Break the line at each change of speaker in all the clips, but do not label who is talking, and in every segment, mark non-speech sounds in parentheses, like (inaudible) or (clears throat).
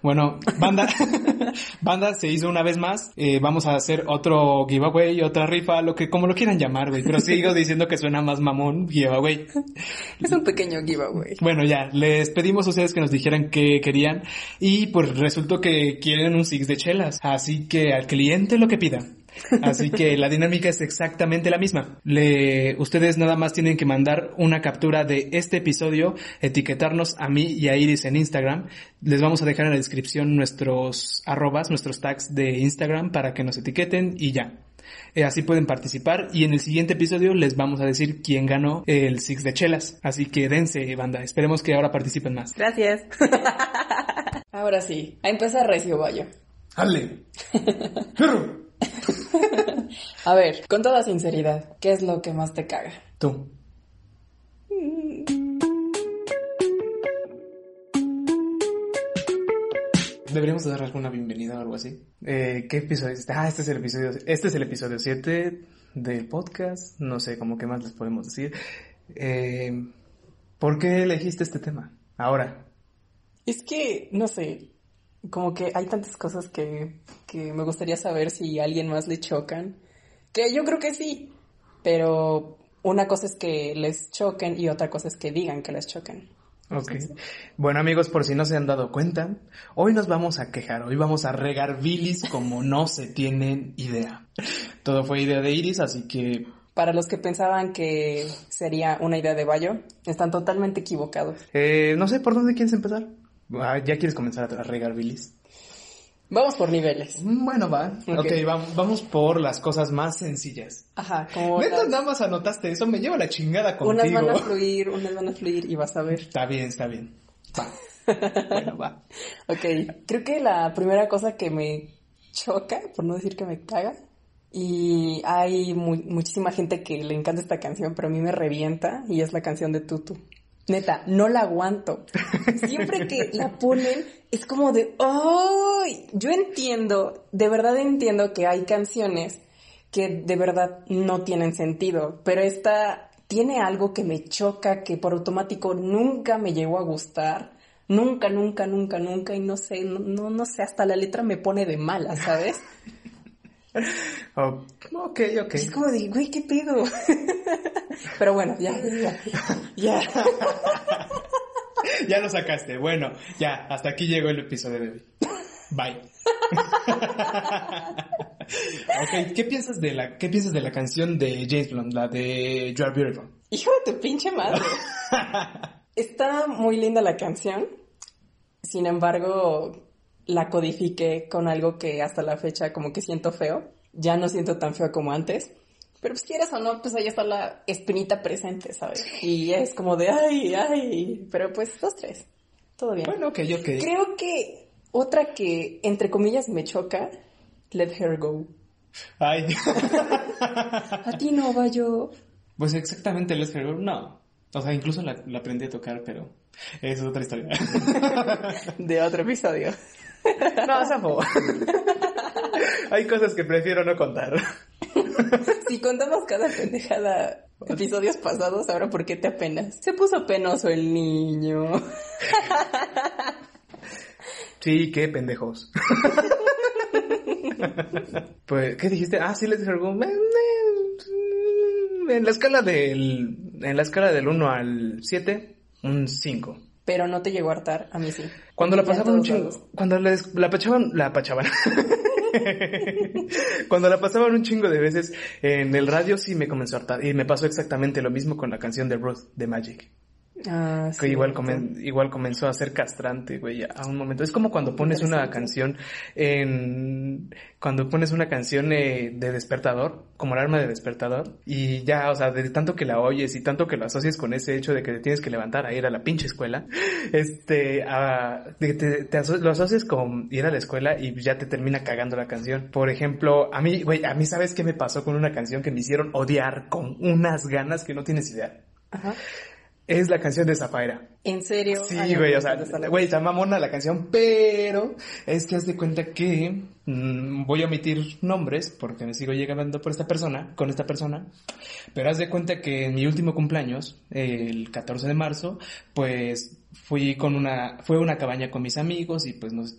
Bueno, banda, (laughs) banda se hizo una vez más. Eh, vamos a hacer otro giveaway, otra rifa, lo que como lo quieran llamar, güey. Pero sigo diciendo que suena más mamón giveaway.
Es un pequeño giveaway.
Bueno, ya, les pedimos a ustedes que nos dijeran qué querían y pues resultó que quieren un six de chelas. Así que al cliente lo que pida. Así que la dinámica es exactamente la misma. Le, ustedes nada más tienen que mandar una captura de este episodio, etiquetarnos a mí y a Iris en Instagram. Les vamos a dejar en la descripción nuestros arrobas, nuestros tags de Instagram para que nos etiqueten y ya. Eh, así pueden participar y en el siguiente episodio les vamos a decir quién ganó el Six de Chelas. Así que dense, banda. Esperemos que ahora participen más.
Gracias. (laughs) ahora sí, a empezar Recio Bayo.
¡Ale! (laughs)
A ver, con toda sinceridad, ¿qué es lo que más te caga?
Tú. Deberíamos dar alguna bienvenida o algo así. Eh, ¿Qué episodio es este? Ah, este es el episodio, este es el episodio 7 del podcast. No sé cómo qué más les podemos decir. Eh, ¿Por qué elegiste este tema? Ahora.
Es que, no sé, como que hay tantas cosas que, que me gustaría saber si a alguien más le chocan. Que yo creo que sí, pero una cosa es que les choquen y otra cosa es que digan que les choquen.
Ok. Bueno amigos, por si no se han dado cuenta, hoy nos vamos a quejar, hoy vamos a regar bilis como no se tienen idea. Todo fue idea de Iris, así que...
Para los que pensaban que sería una idea de Bayo, están totalmente equivocados.
Eh, no sé por dónde quieres empezar. Ah, ¿Ya quieres comenzar a regar bilis?
Vamos por niveles.
Mm, Bueno, va. Ok,
Ok,
vamos, vamos por las cosas más sencillas.
Ajá, como
Neta,
las-
nada más anotaste eso, me lleva la chingada
unas
contigo.
van a fluir, unas van a fluir y vas a ver.
Está bien, está bien. Va. (laughs) bueno, va.
Ok, creo que la primera cosa que me choca, por no decir que me caga, y hay mu- muchísima gente que le encanta esta canción, pero a mí me revienta, y es la canción de Tutu. Neta, no la aguanto. Siempre que la ponen, es como de, ¡ay! Yo entiendo, de verdad entiendo que hay canciones que de verdad no tienen sentido, pero esta tiene algo que me choca, que por automático nunca me llegó a gustar. Nunca, nunca, nunca, nunca, y no sé, no, no sé, hasta la letra me pone de mala, ¿sabes? (laughs)
Oh, ok, ok.
Es como de, güey, ¿qué pedo? (laughs) Pero bueno, ya, ya, ya. (laughs) ya.
Lo sacaste. Bueno, ya, hasta aquí llegó el episodio de hoy. Bye. ok, ¿qué piensas de la, qué piensas de la canción de James Blunt, la de You Are Beautiful?
Hijo de tu pinche madre. Está muy linda la canción. Sin embargo, la codifiqué con algo que hasta la fecha como que siento feo. Ya no siento tan feo como antes. Pero pues quieras o no, pues ahí está la espinita presente, ¿sabes? Y es como de, ay, ay. Pero pues dos, tres. Todo bien.
Bueno, ok, ok.
Creo que otra que, entre comillas, me choca, Let Her Go.
Ay. (laughs)
A ti no, va yo.
Pues exactamente, Let's Go, no. O sea, incluso la, la aprendí a tocar, pero esa es otra historia. (laughs)
De otro episodio.
No, Safo. (laughs) Hay cosas que prefiero no contar.
Si contamos cada pendejada episodios pasados, ahora ¿por qué te apenas? Se puso penoso el niño.
Sí, qué pendejos. pues, ¿qué dijiste? Ah, sí, les digo, en la escala del, en la escala del 1 al 7, un 5.
Pero no te llegó a hartar, a mí sí.
Cuando la pasaban un chingo,
lados.
cuando les, la pachaban, la pachaban. (laughs) cuando la pasaban un chingo de veces en el radio sí me comenzó a hartar. Y me pasó exactamente lo mismo con la canción de Ruth, de Magic.
Ah,
Que
sí.
igual, comen- igual comenzó a ser castrante, güey, a un momento. Es como cuando pones una canción en... Cuando pones una canción eh, de despertador, como alarma de despertador, y ya, o sea, de tanto que la oyes y tanto que lo asocias con ese hecho de que te tienes que levantar a ir a la pinche escuela, este, a- de que te, te aso- lo asocias con ir a la escuela y ya te termina cagando la canción. Por ejemplo, a mí, güey, a mí, ¿sabes qué me pasó con una canción que me hicieron odiar con unas ganas que no tienes idea?
Ajá.
Es la canción de Zafaira.
¿En serio?
Sí,
Ay,
güey, o sea, güey, está mamona la canción, pero es que haz de cuenta que mm, voy a omitir nombres porque me sigo llegando por esta persona, con esta persona, pero haz de cuenta que en mi último cumpleaños, el 14 de marzo, pues fui con una, fue una cabaña con mis amigos y pues nos,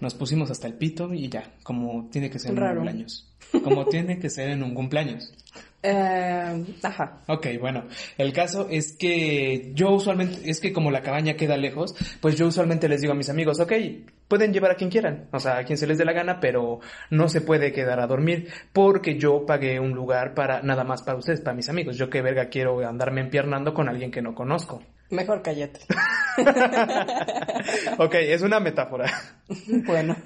nos pusimos hasta el pito y ya, como tiene que ser en un cumpleaños. Como tiene que ser en un cumpleaños.
Eh, ajá.
Ok, bueno, el caso es que yo usualmente, es que como la cabaña queda lejos, pues yo usualmente les digo a mis amigos, ok, pueden llevar a quien quieran, o sea, a quien se les dé la gana, pero no se puede quedar a dormir porque yo pagué un lugar para, nada más para ustedes, para mis amigos. Yo qué verga quiero andarme empiernando con alguien que no conozco.
Mejor cállate. (laughs)
ok, es una metáfora.
bueno.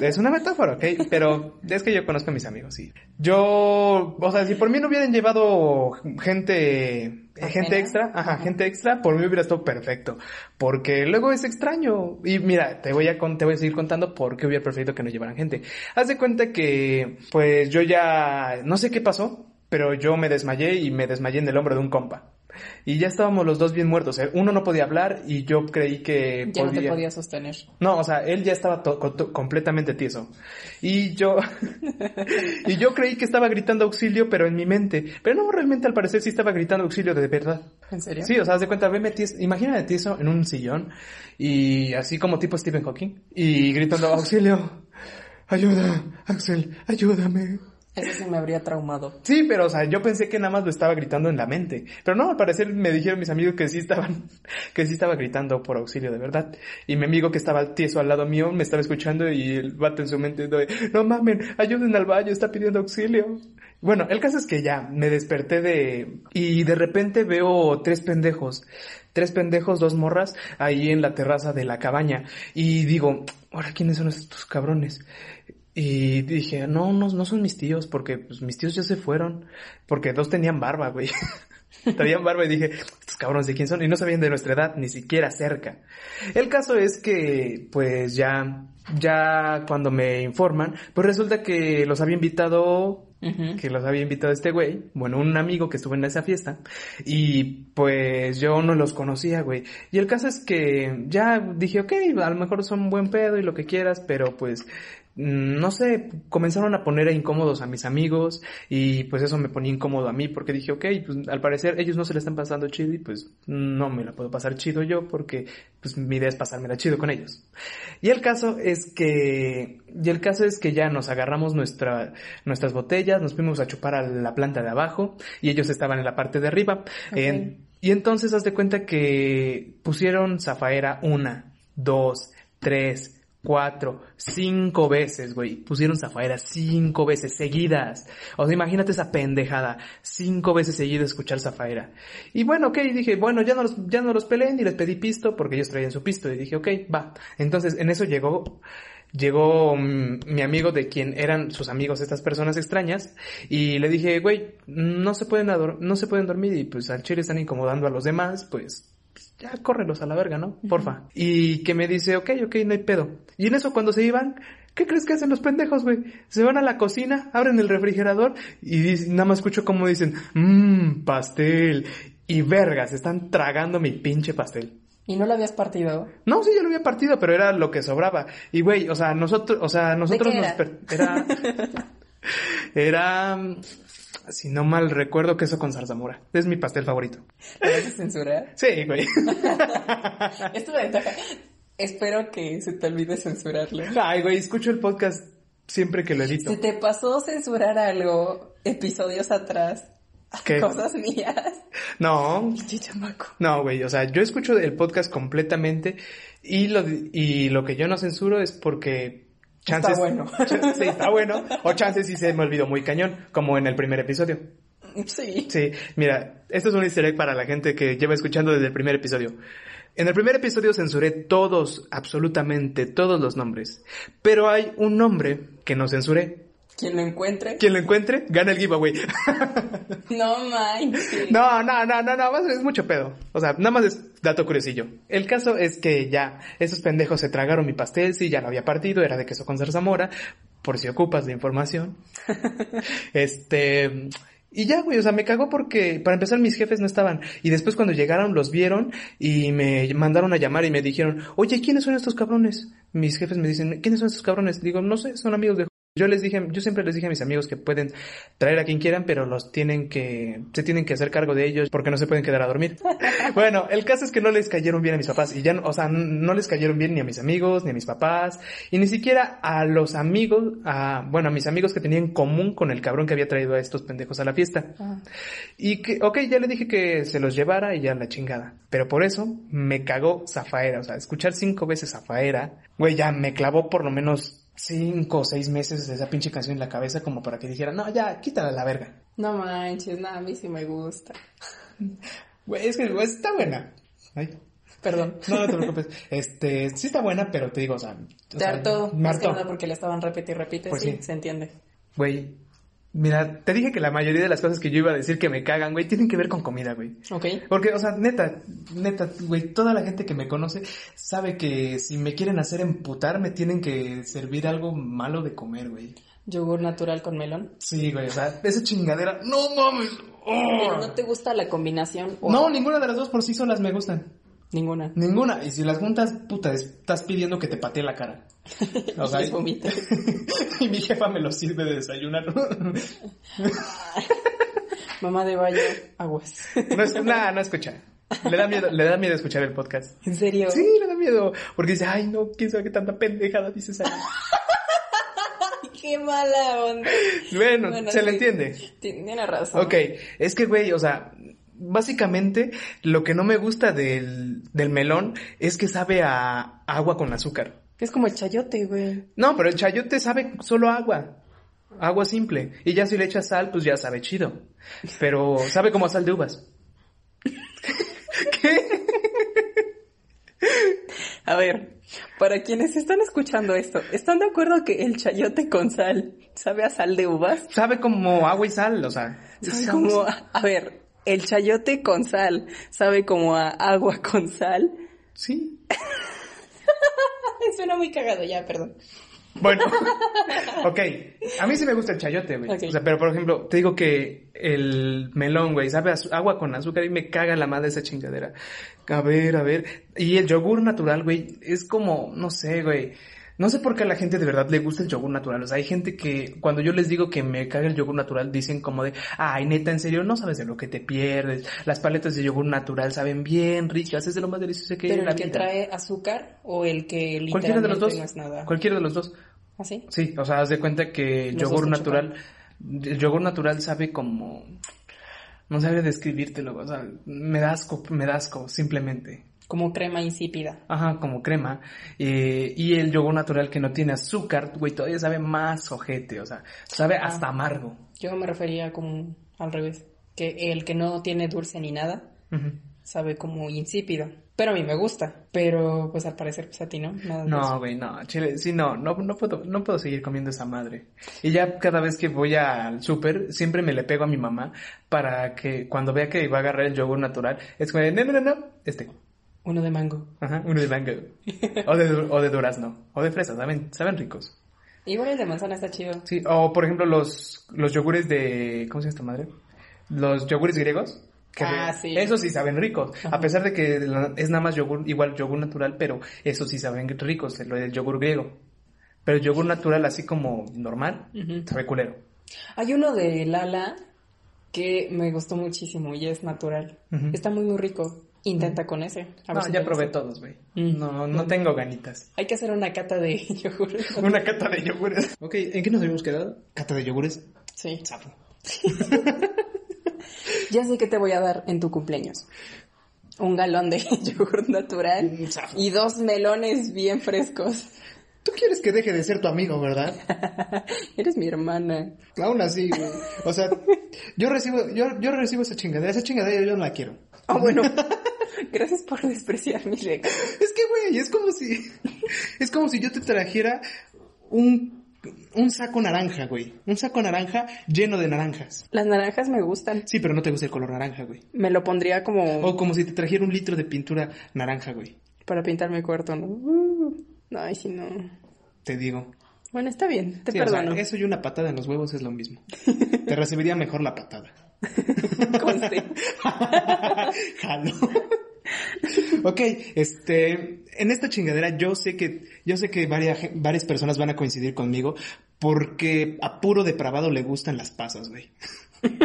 Es una metáfora, ok, pero es que yo conozco a mis amigos, sí. Yo, o sea, si por mí no hubieran llevado gente, eh, gente extra, ajá, gente extra, por mí hubiera estado perfecto, porque luego es extraño. Y mira, te voy a con- te voy a seguir contando por qué hubiera preferido que no llevaran gente. Haz de cuenta que, pues yo ya, no sé qué pasó, pero yo me desmayé y me desmayé en el hombro de un compa. Y ya estábamos los dos bien muertos. eh. Uno no podía hablar y yo creí que
Ya no te podía sostener.
no, o sea, él ya estaba completamente tieso. Y yo, (laughs) y yo creí que estaba gritando auxilio, pero en mi mente. Pero no, realmente al parecer sí estaba gritando auxilio de verdad.
¿En serio?
Sí, o sea, haz de cuenta, veme tieso, imagínate tieso en un sillón y así como tipo Stephen Hawking y gritando auxilio, ayuda, Axel, ayúdame.
Eso sí me habría traumado.
Sí, pero o sea, yo pensé que nada más lo estaba gritando en la mente. Pero no, al parecer me dijeron mis amigos que sí estaban, (laughs) que sí estaba gritando por auxilio de verdad. Y mi amigo que estaba tieso al lado mío me estaba escuchando y el vato en su mente de, no mamen, ayuden al baño, está pidiendo auxilio. Bueno, el caso es que ya me desperté de, y de repente veo tres pendejos. Tres pendejos, dos morras, ahí en la terraza de la cabaña. Y digo, ahora, ¿quiénes son estos cabrones? Y dije, no, no, no son mis tíos, porque pues, mis tíos ya se fueron, porque dos tenían barba, güey. (laughs) Tenían barba y dije, estos cabrones de quién son, y no sabían de nuestra edad, ni siquiera cerca. El caso es que, pues ya, ya cuando me informan, pues resulta que los había invitado que los había invitado este güey, bueno, un amigo que estuvo en esa fiesta, y pues yo no los conocía, güey. Y el caso es que ya dije, ok, a lo mejor son buen pedo y lo que quieras, pero pues, no sé, comenzaron a poner incómodos a mis amigos, y pues eso me ponía incómodo a mí, porque dije, ok, pues al parecer ellos no se la están pasando chido, y pues no me la puedo pasar chido yo, porque pues mi idea es pasármela chido con ellos. Y el caso es que, y el caso es que ya nos agarramos nuestra, nuestras botellas, nos fuimos a chupar a la planta de abajo y ellos estaban en la parte de arriba. Y entonces haz de cuenta que pusieron Zafaera una, dos, tres, cuatro, cinco veces, güey. Pusieron Zafaera cinco veces seguidas. O sea, imagínate esa pendejada. Cinco veces seguidas escuchar Zafaera. Y bueno, ok, dije, bueno, ya no los, ya no los peleé ni les pedí pisto porque ellos traían su pisto. Y dije, ok, va. Entonces, en eso llegó, llegó mm, mi amigo de quien eran sus amigos estas personas extrañas y le dije, güey, no se pueden no se pueden dormir y pues al chile están incomodando a los demás, pues ya córrelos a la verga, ¿no? Porfa. Y que me dice, ok, ok, no hay pedo. Y en eso cuando se iban, ¿qué crees que hacen los pendejos, güey? Se van a la cocina, abren el refrigerador y nada más escucho como dicen, mmm, pastel. Y vergas, están tragando mi pinche pastel.
¿Y no lo habías partido?
No, sí, ya lo había partido, pero era lo que sobraba. Y güey, o sea, nosotros, o sea, nosotros
qué
nos
era?
per- era (laughs) era si no mal recuerdo queso con zarzamora. Es mi pastel favorito.
¿Lo vas a censurar?
Sí, güey. (laughs)
Esto de ventaja. Espero que se te olvide censurarlo.
Ay, güey, escucho el podcast siempre que lo edito.
¿Se te pasó censurar algo episodios atrás?
¿Qué?
Cosas mías.
No,
chamaco.
no, güey, o sea, yo escucho el podcast completamente y lo y lo que yo no censuro es porque chances
Está bueno.
Ch- (laughs) sí, está bueno. O chances sí se me olvidó muy cañón, como en el primer episodio.
Sí.
Sí, mira, esto es un easter egg para la gente que lleva escuchando desde el primer episodio. En el primer episodio censuré todos, absolutamente todos los nombres. Pero hay un nombre que no censuré.
Quien lo encuentre.
Quien lo encuentre, gana el giveaway. (laughs)
No manches.
No, no, no, no, no, es mucho pedo. O sea, nada más es dato curiosillo. El caso es que ya, esos pendejos se tragaron mi pastel, sí, ya lo había partido, era de queso con zarzamora, por si ocupas de información. (laughs) este, y ya, güey, o sea, me cagó porque, para empezar, mis jefes no estaban. Y después cuando llegaron, los vieron y me mandaron a llamar y me dijeron, oye, ¿quiénes son estos cabrones? Mis jefes me dicen, ¿quiénes son estos cabrones? Digo, no sé, son amigos de Yo les dije, yo siempre les dije a mis amigos que pueden traer a quien quieran, pero los tienen que, se tienen que hacer cargo de ellos porque no se pueden quedar a dormir. (laughs) bueno, el caso es que no les cayeron bien a mis papás y ya, no- o sea, no les cayeron bien ni a mis amigos, ni a mis papás, y ni siquiera a los amigos, a, bueno, a mis amigos que tenían en común con el cabrón que había traído a estos pendejos a la fiesta. Y que, ok, ya le dije que se los llevara y ya la chingada. Pero por eso me cagó Zafaera. O sea, escuchar cinco veces Zafaera, güey, ya me clavó por lo menos cinco o seis meses de esa pinche canción en la cabeza como para que dijera, no, ya, quítala la verga.
No manches, nada, a mí sí me gusta. (laughs)
Güey, es que güey, está buena. Ay,
Perdón. (laughs)
no, no te preocupes. Este, sí está buena, pero te digo, o sea...
Te hartó, porque le estaban repite y repite,
Pues
sí,
sí.
se entiende.
Güey, mira, te dije que la mayoría de las cosas que yo iba a decir que me cagan, güey, tienen que ver con comida, güey.
Ok.
Porque, o sea, neta, neta, güey, toda la gente que me conoce sabe que si me quieren hacer emputar, me tienen que servir algo malo de comer, güey.
Yogur natural con melón.
Sí, güey, o sea, esa chingadera, no mames. ¡oh!
Pero no te gusta la combinación o
No, ninguna de las dos por sí solas me gustan.
ninguna.
Ninguna. Y si las juntas, puta, estás pidiendo que te patee la cara. O sea, (laughs) y mi jefa me lo sirve de desayunar. (laughs)
Mamá de baño, aguas.
No es, nada, no escucha. Le da miedo, le da miedo escuchar el podcast.
¿En serio?
Sí, le da miedo. Porque dice, ay, no, quién sabe qué tanta pendejada dices ahí. (laughs)
Qué mala onda.
Bueno,
Bueno,
se le
sí.
entiende.
Tiene razón.
Ok, es que, güey, o sea, básicamente lo que no me gusta del, del melón es que sabe a agua con azúcar.
Es como el chayote, güey.
No, pero el chayote sabe solo agua. Agua simple. Y ya si le echas sal, pues ya sabe chido. Pero sabe como a sal de uvas. (laughs) ¿Qué?
A ver, para quienes están escuchando esto, ¿están de acuerdo que el chayote con sal sabe a sal de uvas?
Sabe como agua y sal, o sea.
Sabe como a, a ver, el chayote con sal sabe como a agua con sal.
Sí. (laughs) (laughs)
Suena muy cagado ya, perdón.
Bueno, (laughs) ok. A mí sí me gusta el chayote, güey. O sea, pero por ejemplo, te digo que el melón, güey, sabe a agua con azúcar y me caga la madre esa chingadera. A ver, a ver. Y el yogur natural, güey, es como, no sé, güey. No sé por qué a la gente de verdad le gusta el yogur natural. O sea, hay gente que cuando yo les digo que me caga el yogur natural, dicen como de, ay, neta, en serio, no sabes de lo que te pierdes. Las paletas de yogur natural saben bien ricas, es de lo más delicioso que hay
¿Pero
en la
el que
vida.
trae azúcar o el que literalmente
Cualquiera de los dos.
no es nada?
Cualquiera de los dos.
¿Así?
Sí, o sea, haz de cuenta que el
Los
yogur natural, el yogur natural sabe como, no sabe describírtelo, o sea, me da asco, me da asco, simplemente.
Como crema insípida.
Ajá, como crema. Eh, y el yogur natural que no tiene azúcar, güey, todavía sabe más ojete, o sea, sabe
Ah.
hasta amargo.
Yo me refería como al revés. Que el que no tiene dulce ni nada sabe como insípido. Pero a mí me gusta. Pero pues al parecer pues a ti no. Nada
No, güey, no, chile, sí, no, no, no puedo, no puedo seguir comiendo esa madre. Y ya cada vez que voy al súper, siempre me le pego a mi mamá para que cuando vea que va a agarrar el yogur natural, es como no, no, no, no, este.
Uno de mango.
Ajá, uno de mango. O de, du- o de durazno. O de fresa, saben, saben ricos.
Igual el de manzana está chido.
Sí, o por ejemplo los, los yogures de, ¿cómo se llama esta madre? Los yogures griegos. que
Ah, sí.
Esos sí saben ricos.
Ajá.
A pesar de que es nada más yogur, igual yogur natural, pero esos sí saben ricos, lo del yogur griego. Pero el yogur natural así como normal,
Ujú.
sabe culero.
Hay uno de Lala que me gustó muchísimo y es natural. Está muy muy rico. Intenta con ese. A ver
No,
si
ya probé todos, güey.
Mm.
No, no tengo ganitas.
Hay que hacer una cata de (laughs) yogur. (laughs)
Una cata de yogures. Ok, ¿en qué nos habíamos quedado? Cata de yogures.
Sí.
Sapo. (laughs)
Ya sé que te voy a dar en tu cumpleaños. Un galón de yogur natural
zafo.
y dos melones bien frescos.
Tú quieres que deje de ser tu amigo, ¿verdad?
Eres mi hermana.
Aún así, güey. O sea, yo recibo, yo, yo recibo esa chingadera. Esa chingadera yo no la quiero.
Ah, bueno. Gracias por despreciar mi regalo.
Es que, güey, es como si, es como si yo te trajera un, un saco naranja, güey. Un saco naranja lleno de naranjas.
Las naranjas me gustan.
Sí, pero no te gusta el color naranja, güey.
Me lo pondría como
O como si te trajera un litro de pintura naranja, güey.
para pintar mi cuarto, ¿no? Uh, ay, si no.
Te digo.
Bueno, está bien, te
Sí, o sea,
perdono.
eso y una patada en los huevos es lo mismo. (laughs) Te recibiría mejor la patada. (laughs)
Conste. (laughs)
Jalo. ok, este, en esta chingadera yo sé que, yo sé que varias, varias personas van a coincidir conmigo porque a puro depravado le gustan las pasas, güey. (laughs)
Pero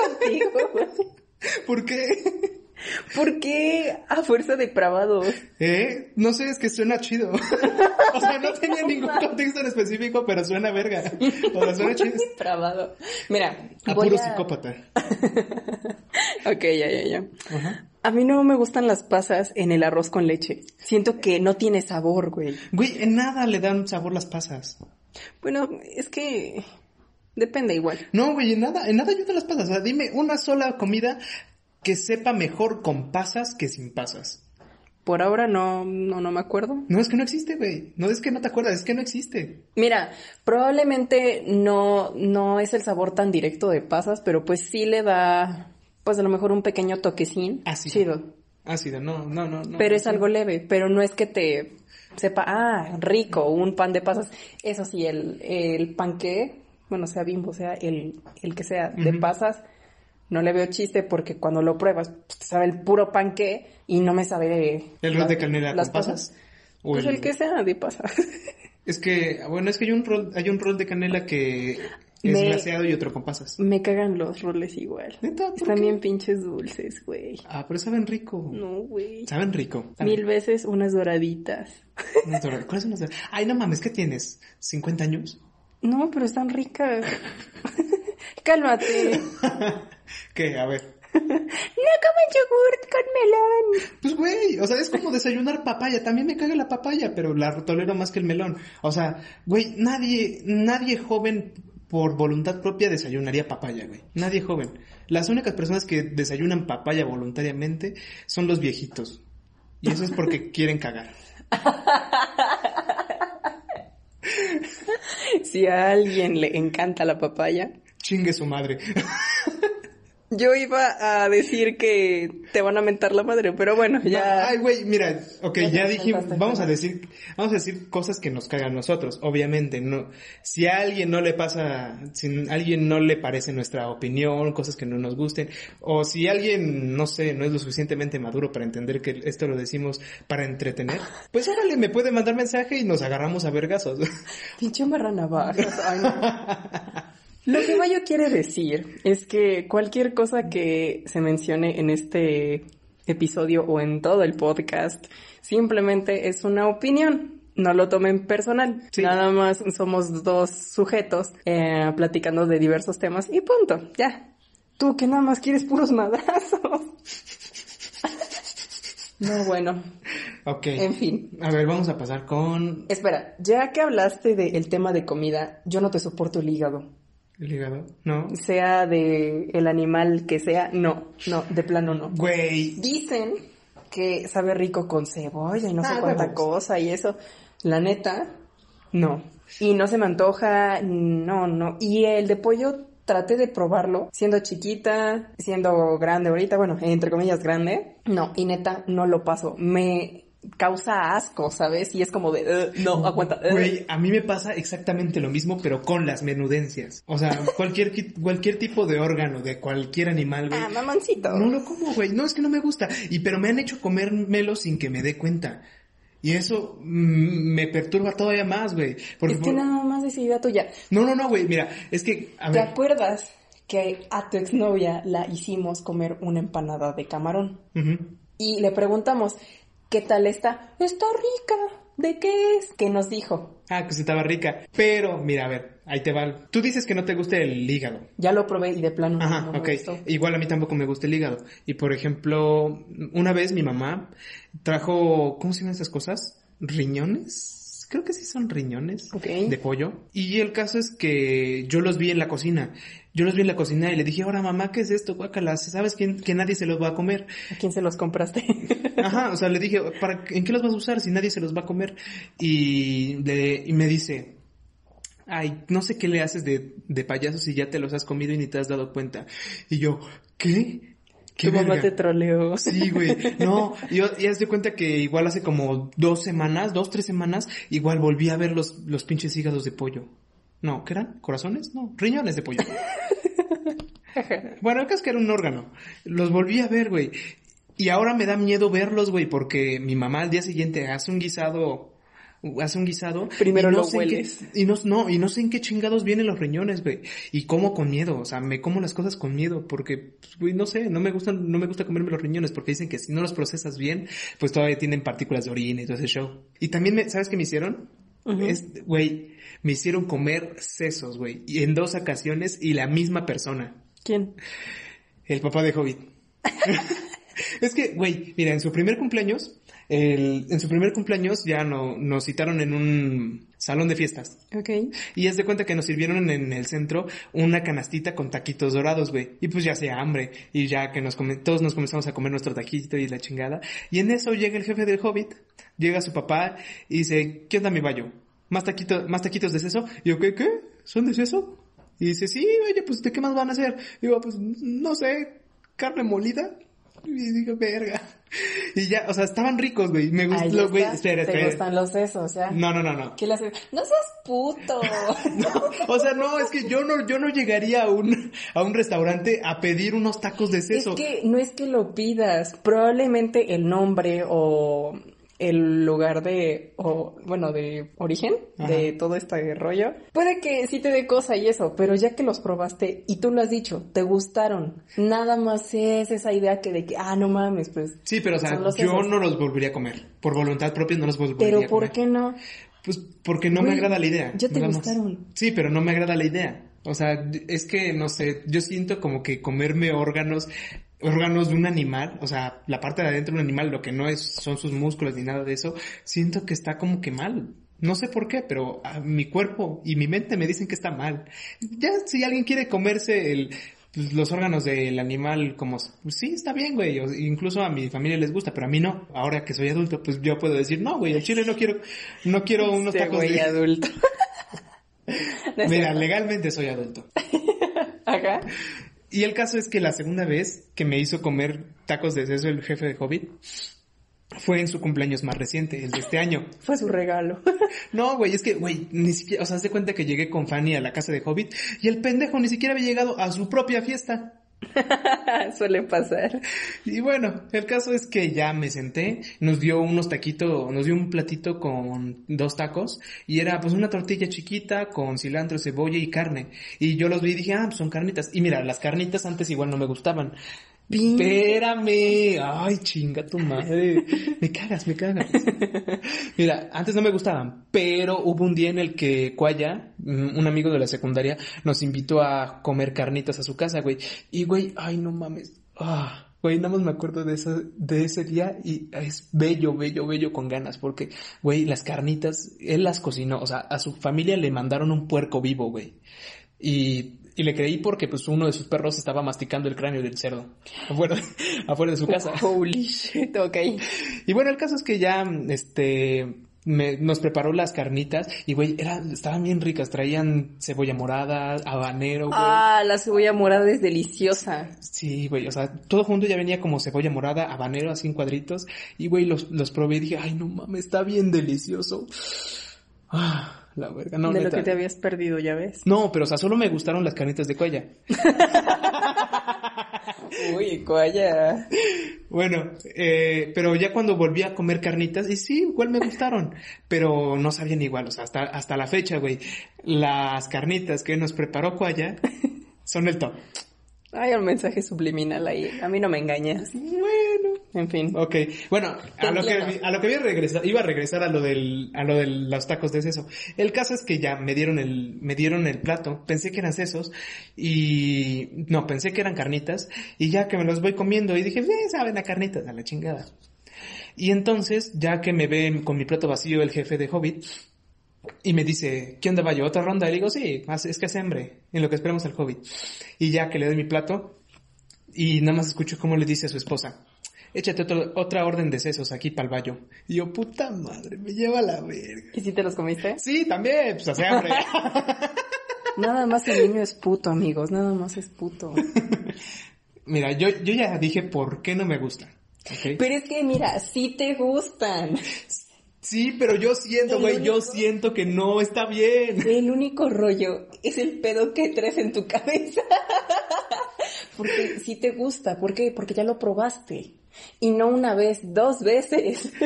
contigo, güey.
¿Por qué?
¿Por qué a fuerza depravado?
¿Eh? No sé, es que suena chido. (laughs) o sea, no tenía (laughs) ningún contexto en específico, pero suena verga. O sea, suena chido.
Depravado. Mira,
A
voy
puro
a-
psicópata. (laughs)
Ok, ya, ya, ya.
Ajá.
A mí no me gustan las pasas en el arroz con leche. Siento que no tiene sabor, güey.
Güey, en nada le dan sabor las pasas.
Bueno, es que depende igual.
No, güey, en nada, en nada ayudan las pasas. O sea, dime una sola comida que sepa mejor con pasas que sin pasas.
Por ahora no, no, no me acuerdo.
No es que no existe, güey. No es que no te acuerdas, es que no existe.
Mira, probablemente no, no es el sabor tan directo de pasas, pero pues sí le da, pues a lo mejor un pequeño toquecín.
Ácido.
Chido.
Ácido, no, no, no, no.
Pero es algo leve, pero no es que te sepa, ah, rico, un pan de pasas. Eso sí, el, el panqué, bueno, sea bimbo, sea el, el que sea de pasas, no le veo chiste porque cuando lo pruebas, pues, te sabe el puro panqué y no me sabe...
¿El rol de canela
las
con pasas? O
Pues
el-
el que sea de pasas. (laughs)
Es que, bueno, es que hay un rol, hay un rol de canela que es
Me-
glaseado y otro con pasas.
me cagan los roles igual.
¿Neta? ¿Por
Están
qué?
bien pinches dulces, güey.
Ah, pero saben rico.
No, güey.
Saben rico.
Mil veces unas doraditas.
unas. ¿Cuáles son las doradas? Ay, no mames, ¿qué tienes? ¿50 años?
No, pero están ricas. (laughs) Cálmate. (laughs)
¿Qué? A ver. (laughs)
No comen yogurt con melón.
Pues güey, o sea, es como desayunar papaya. También me caga la papaya, pero la tolero más que el melón. O sea, güey, nadie, nadie joven por voluntad propia desayunaría papaya, güey. Nadie joven. Las únicas personas que desayunan papaya voluntariamente son los viejitos. Y eso es porque (laughs) quieren cagar.
Si a alguien le encanta la papaya,
Chingue su madre. (laughs)
yo iba a decir que te van a mentar la madre, pero bueno, ya.
Ay, güey, mira, ok,
Ya
ya dijimos, vamos a decir, vamos a decir cosas que nos cagan a nosotros, obviamente, no, si a alguien no le pasa, si a alguien no le parece nuestra opinión, cosas que no nos gusten, o si alguien, no sé, no es lo suficientemente maduro para entender que esto lo decimos para entretener, pues órale, me puede mandar mensaje y nos agarramos a vergazos.
Pinche marranavajas. (laughs) Ay, no. Lo que Mayo quiere decir es que cualquier cosa que se mencione en este episodio o en todo el podcast simplemente es una opinión. No lo tomen personal.
Sí.
Nada más somos dos sujetos eh, platicando de diversos temas y punto. Ya. Tú que nada más quieres puros madrazos. (laughs) No, bueno.
ok.
En fin.
A ver, vamos a pasar con
Espera, ya que hablaste del tema de comida, yo no te soporto el hígado.
El hígado, ¿no?
Sea de el animal que sea, no, no, de plano no.
Güey,
Dicen que sabe rico con cebolla y no sé
Ah,
cuánta
huevos.
cosa y eso. La neta, no. Y no se me antoja, no, no. Y el de pollo traté de probarlo siendo chiquita, siendo grande ahorita, bueno, entre comillas grande. No, y neta, no lo paso. Me causa asco, ¿sabes? Y es como de, "Ugh, no, aguanta. ugh".
Güey, a mí me pasa exactamente lo mismo, pero con las menudencias. O sea, cualquier, qui- cualquier tipo de órgano de cualquier animal, güey.
Ah, mamoncito.
No lo como, güey. No, es que no me gusta. Y pero me han hecho comérmelo sin que me dé cuenta. Y eso mm, me perturba todavía más, güey. Porque
es que nada más es idea tuya.
No, no, no, güey. Mira, es que, a
¿Te
ver.
acuerdas que a tu exnovia la hicimos comer una empanada de camarón? Y le preguntamos, ¿qué tal está? Está rica. ¿De qué es? ¿Qué nos dijo?
Ah, que se estaba rica. Pero, mira, a ver, ahí te va. Tú dices que no te gusta el hígado.
Ya lo probé y de plano no-
Ajá,
no me
ok.
gustó.
Igual a mí tampoco me gusta el hígado. Y por ejemplo, una vez mi mamá trajo, ¿cómo se llaman esas cosas? ¿Riñones? Creo que sí son riñones
Ok.
de pollo. Y el caso es que yo los vi en la cocina. Yo los vi en la cocina y le dije, ahora mamá, ¿qué es esto? Guácala, ¿sabes quién, que nadie se los va a comer?
¿A quién se los compraste? (laughs)
Ajá, o sea, le dije, ¿para, ¿en qué los vas a usar si nadie se los va a comer? Y, le- y me dice, ay, no sé qué le haces de, de payaso si ya te los has comido y ni te has dado cuenta. Y yo, ¿qué? ¿Qué
tu mamá
verga?".
te troleó.
Sí, güey. No, yo- y haz de cuenta que igual hace como dos semanas, dos, tres semanas, igual volví a ver los, los pinches hígados de pollo. No, ¿qué eran? ¿Corazones? No, riñones de pollo. (laughs) Bueno, caso es que era un órgano. Los volví a ver, güey. Y ahora me da miedo verlos, güey, porque mi mamá al día siguiente hace un guisado hace un guisado.
Primero
y no
lo
sé en qué-
hueles.
y no, no, y no sé en qué chingados vienen los riñones, güey. Y como con miedo, o sea, me como las cosas con miedo, porque, pues, güey, no sé, no me gustan, no me gusta comerme los riñones, porque dicen que si no los procesas bien, pues todavía tienen partículas de orina y todo ese show. Y también, me, ¿sabes qué me hicieron? Güey, me hicieron comer sesos, güey, y en dos ocasiones y la misma persona.
¿Quién?
El papá de Hobbit. (laughs) es que, güey, mira, en su primer cumpleaños, el, en su primer cumpleaños ya no, nos citaron en un salón de fiestas.
Ok.
Y haz de cuenta que nos sirvieron en el centro una canastita con taquitos dorados, güey. Y pues ya hacía hambre. Y ya que nos todos nos comenzamos a comer nuestro taquito y la chingada. Y en eso llega el jefe del Hobbit, llega su papá y dice, ¿qué onda mi bayo? ¿Más taquitos, más taquitos de seso? Y yo, ¿qué, qué? ¿Son de seso? Y dice, sí, oye, pues ¿de qué más van a hacer? Digo, pues no sé, carne molida. Y digo, verga. Y ya, o sea, estaban ricos, güey. Me gustó, güey. Espera,
Te gustan los sesos, ya.
No, no, no, no.
No seas puto. (laughs)
O sea, no, es que yo no, yo no llegaría a un, a un restaurante a pedir unos tacos de
Es
seso.
que no es que lo pidas, probablemente el nombre o el lugar de, o bueno, de origen de todo este rollo, puede que sí te dé cosa y eso, pero ya que los probaste y tú lo has dicho, te gustaron, nada más es esa idea que de que, ah, no mames, pues,
Sí, pero o sea, yo no los volvería a comer. Por voluntad propia no los volvería
pero
a
¿por
comer.
qué no?
Pues porque no me agrada la idea.
ya te gustaron.
Sí, pero no me agrada la idea. O sea, es que, no sé, yo siento como que comerme órganos, órganos de un animal, o sea, la parte de adentro de un animal, lo que no es, son sus músculos ni nada de eso, siento que está como que mal. No sé por qué, pero a mi cuerpo y mi mente me dicen que está mal. Ya, si alguien quiere comerse el, pues, los órganos del animal como, pues sí, está bien, güey. O- incluso a mi familia les gusta, pero a mí no. Ahora que soy adulto, pues yo puedo decir, no, güey, al chile no quiero, no quiero unos
Este
tacos
güey
de...
adulto. (laughs) No
Mira, legalmente soy adulto.
Ajá.
Y el caso es que la segunda vez que me hizo comer tacos de seso el jefe de Hobbit fue en su cumpleaños más reciente, el de este año.
Fue su regalo. (laughs)
No, güey, es que, güey, ni siquiera, o sea, haz de cuenta que llegué con Fanny a la casa de Hobbit y el pendejo ni siquiera había llegado a su propia fiesta. (laughs)
Suele pasar.
Y bueno, el caso es que ya me senté, nos dio unos taquitos, nos dio un platito con dos tacos y era pues una tortilla chiquita con cilantro, cebolla y carne. Y yo los vi y dije, ah, pues son carnitas. Y mira, las carnitas antes igual no me gustaban. Espérame, ay chinga tu madre, me cagas, me cagas. (laughs) Mira, antes no me gustaban, pero hubo un día en el que Cuaya, mm, un amigo de la secundaria, nos invitó a comer carnitas a su casa, güey. Y güey, ay no mames, ah, güey, nada más me acuerdo de ese, de ese día y es bello, bello, bello con ganas, porque, güey, las carnitas, él las cocinó, o sea, a su familia le mandaron un puerco vivo, güey. Y, y le creí porque pues uno de sus perros estaba masticando el cráneo del cerdo afuera, (laughs) afuera de su casa.
Holy shit, ok. (laughs)
Y bueno, el caso es que ya, este, me- nos preparó las carnitas y güey, eran, estaban bien ricas, traían cebolla morada, habanero, güey.
Ah, la cebolla morada es deliciosa.
Sí, güey, o sea, todo junto ya venía como cebolla morada, habanero, así en cuadritos. Y güey, los, los probé y dije, ay, no mames, está bien delicioso. Ah, la verga, no,
de lo que te habías perdido, ya ves.
No, pero o sea, solo me gustaron las carnitas de cuella. (laughs)
Uy, cuaya.
Bueno, eh, pero ya cuando volví a comer carnitas, y sí, igual me gustaron, pero no sabían igual, o sea, hasta, hasta la fecha, güey, las carnitas que nos preparó Cuaya son el top.
Hay un mensaje subliminal ahí. A mí no me engañas.
Bueno,
En fin.
ok, bueno, a lo que, a lo que iba a regresar, iba a regresar a lo del, a lo de los tacos de seso. El caso es que ya me dieron el, me dieron el plato, pensé que eran sesos, y, no, pensé que eran carnitas, y ya que me los voy comiendo, y dije, eh, saben a carnitas, a la chingada. Y entonces, ya que me ven con mi plato vacío el jefe de Hobbit, y me dice, ¿qué onda, vaya? ¿Otra ronda? Y le digo, sí, es que hace hambre, en lo que esperamos al Hobbit. Y ya que le doy mi plato, y nada más escucho cómo le dice a su esposa, échate otro- otra orden de sesos aquí para el baño. Y yo, puta madre, me lleva a la verga.
¿Y si te los comiste?
Sí, también, pues hace hambre. (laughs)
Nada más el niño es puto, amigos. Nada más es puto. (laughs)
Mira, yo, yo ya dije por qué no me gustan. ¿ok?
Pero es que, mira, sí te gustan.
Sí, pero yo siento, güey, yo siento que no está bien.
El único rollo es el pedo que traes en tu cabeza. (laughs) Porque sí te gusta, ¿por qué? Porque ya lo probaste. Y no una vez, dos veces. (laughs)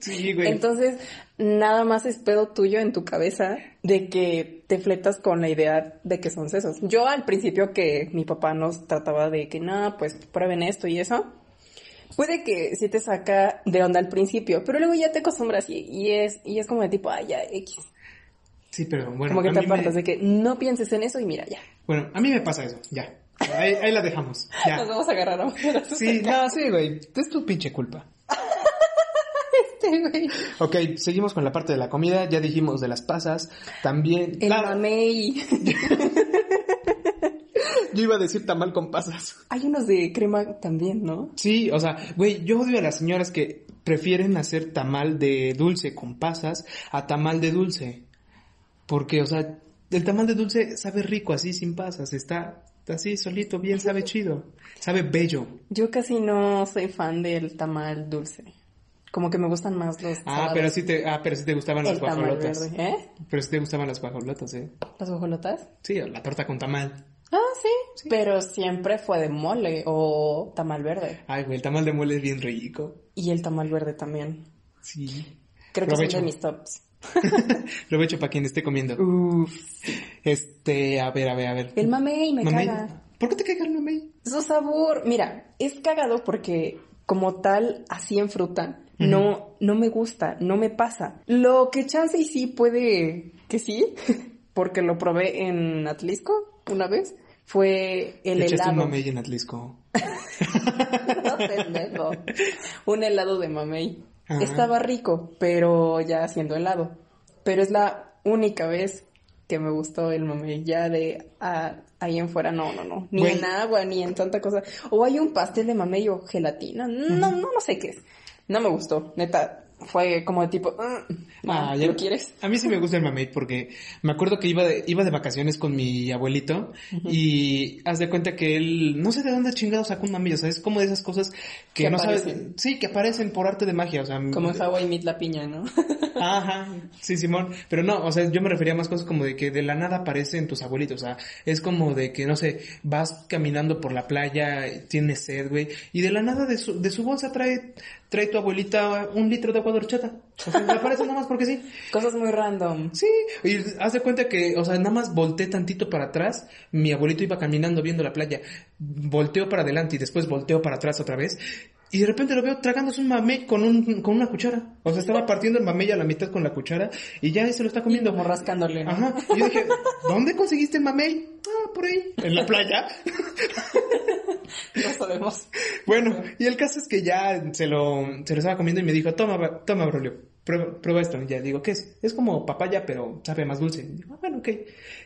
Sí, güey.
Entonces, nada más es pedo tuyo en tu cabeza de que te fletas con la idea de que son sesos. Yo al principio que mi papá nos trataba de que, no, pues prueben esto y eso, puede que sí te saca de onda al principio, pero luego ya te acostumbras y, y es, y es como de tipo, ay, ya, X.
Sí, pero bueno.
como que te
me-
apartas de que no pienses en eso y mira, ya.
Bueno, a mí me pasa eso, ya. Ahí, ahí la dejamos, ya.
Nos vamos a agarrar a.
Sí, no, sí, güey. Es tu pinche culpa. (laughs)
Este, güey.
Ok, seguimos con la parte de la comida. Ya dijimos de las pasas. También.
El
Ah,
mamey. (laughs) (laughs)
yo iba a decir tamal con pasas.
Hay unos de crema también, ¿no?
Sí, o sea, güey, yo odio a las señoras que prefieren hacer tamal de dulce con pasas a tamal de dulce. Porque, o sea, el tamal de dulce sabe rico así, sin pasas. Está así, solito, bien, sabe chido. Sabe bello.
Yo casi no soy fan del tamal dulce. Como que me gustan más los
Ah,
salados.
pero sí te, ah, pero sí te gustaban las
el
guajolotas.
verde, ¿eh?
Pero sí te gustaban las guajolotas, eh.
¿Las guajolotas?
Sí, la torta con tamal.
Ah, sí. Pero siempre fue de mole o tamal verde.
Ay, güey, el tamal de mole es bien rico.
Y el tamal verde también.
Sí.
Creo que son de mis tops. (laughs)
Provecho para quien esté comiendo.
Uf.
Este, a ver, a ver, a ver.
El mamey me
Mamey.
caga.
¿Por qué te caga el mamey?
Su sabor, mira, es cagado porque como tal, así en fruta, no, no me gusta, no me pasa. Lo que chance y sí puede que sí, (laughs) porque lo probé en Atlisco una vez, fue el helado.
un mamey en Atlisco. (laughs)
No, un helado de mamey.
Ajá.
Estaba rico, pero ya haciendo helado. Pero es la única vez que me gustó el mamey. Ya de ah, ahí en fuera, no, no, no. Ni
Güey.
en agua, ni en tanta cosa. O hay un pastel de mamey o gelatina. No, no, no sé qué es. No me gustó, neta. Fue como de tipo, "Mm,
Ah,
¿lo quieres?
A mí sí me gusta el mamey porque me acuerdo que iba de, iba de vacaciones con mi abuelito y haz de cuenta que él, no sé de dónde chingado sacó un mamey, o sea, es como de esas cosas que,
Que
no sabes, sí, que aparecen por arte de magia, o sea,
Como en Hawaii Meet la piña, ¿no? (laughs)
Ajá, sí, Simón. Pero no, o sea, yo me refería a más cosas como de que de la nada aparecen tus abuelitos. O sea, es como de que, no sé, vas caminando por la playa, tienes sed, güey, y de la nada de su, de su bolsa trae, trae tu abuelita un litro de agua de horchata. O sea, le aparece nada más porque sí. (laughs)
Cosas muy random.
Sí, y haz de cuenta que, o sea, nada más volteé tantito para atrás, mi abuelito iba caminando viendo la playa, volteó para adelante y después volteó para atrás otra vez, y de repente lo veo tragándose un mamey con un, con una cuchara. O sea, estaba partiendo el mamey a la mitad con la cuchara y ya se lo está comiendo.
Como rascándole, ¿no?
Ajá. Y yo dije, ¿dónde conseguiste el mamey? Ah, por ahí. En la playa. (laughs)
No sabemos.
Bueno, y el caso es que ya se lo, se lo estaba comiendo y me dijo, toma, toma, Braulio, prueba, prueba esto. Y ya digo, ¿qué es? Es como papaya, pero sabe más dulce. Y digo, ah, bueno, ok.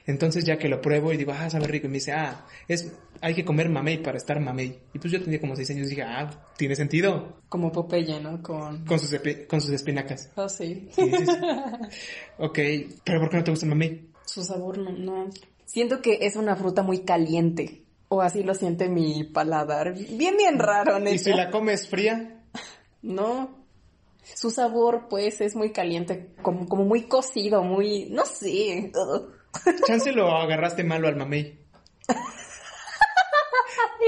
Entonces ya que lo pruebo y digo, ah, sabe rico. Y me dice, ah, es, hay que comer mamey para estar mamey. Y pues yo tenía como seis años y dije, ah, tiene sentido.
Como Popeye, ¿no? Con...
Con sus, epi- con sus espinacas.
Oh, sí.
Sí, sí, sí. ok, pero ¿por qué no te gusta el mamey?
Su sabor no, no. Siento que es una fruta muy caliente. O así lo siente mi paladar. Bien, bien raro, neta.
¿Y si la comes fría?
No. Su sabor, pues, es muy caliente. Como, como muy cocido, muy... No sé. (laughs)
Chance lo agarraste malo al mamey. (laughs)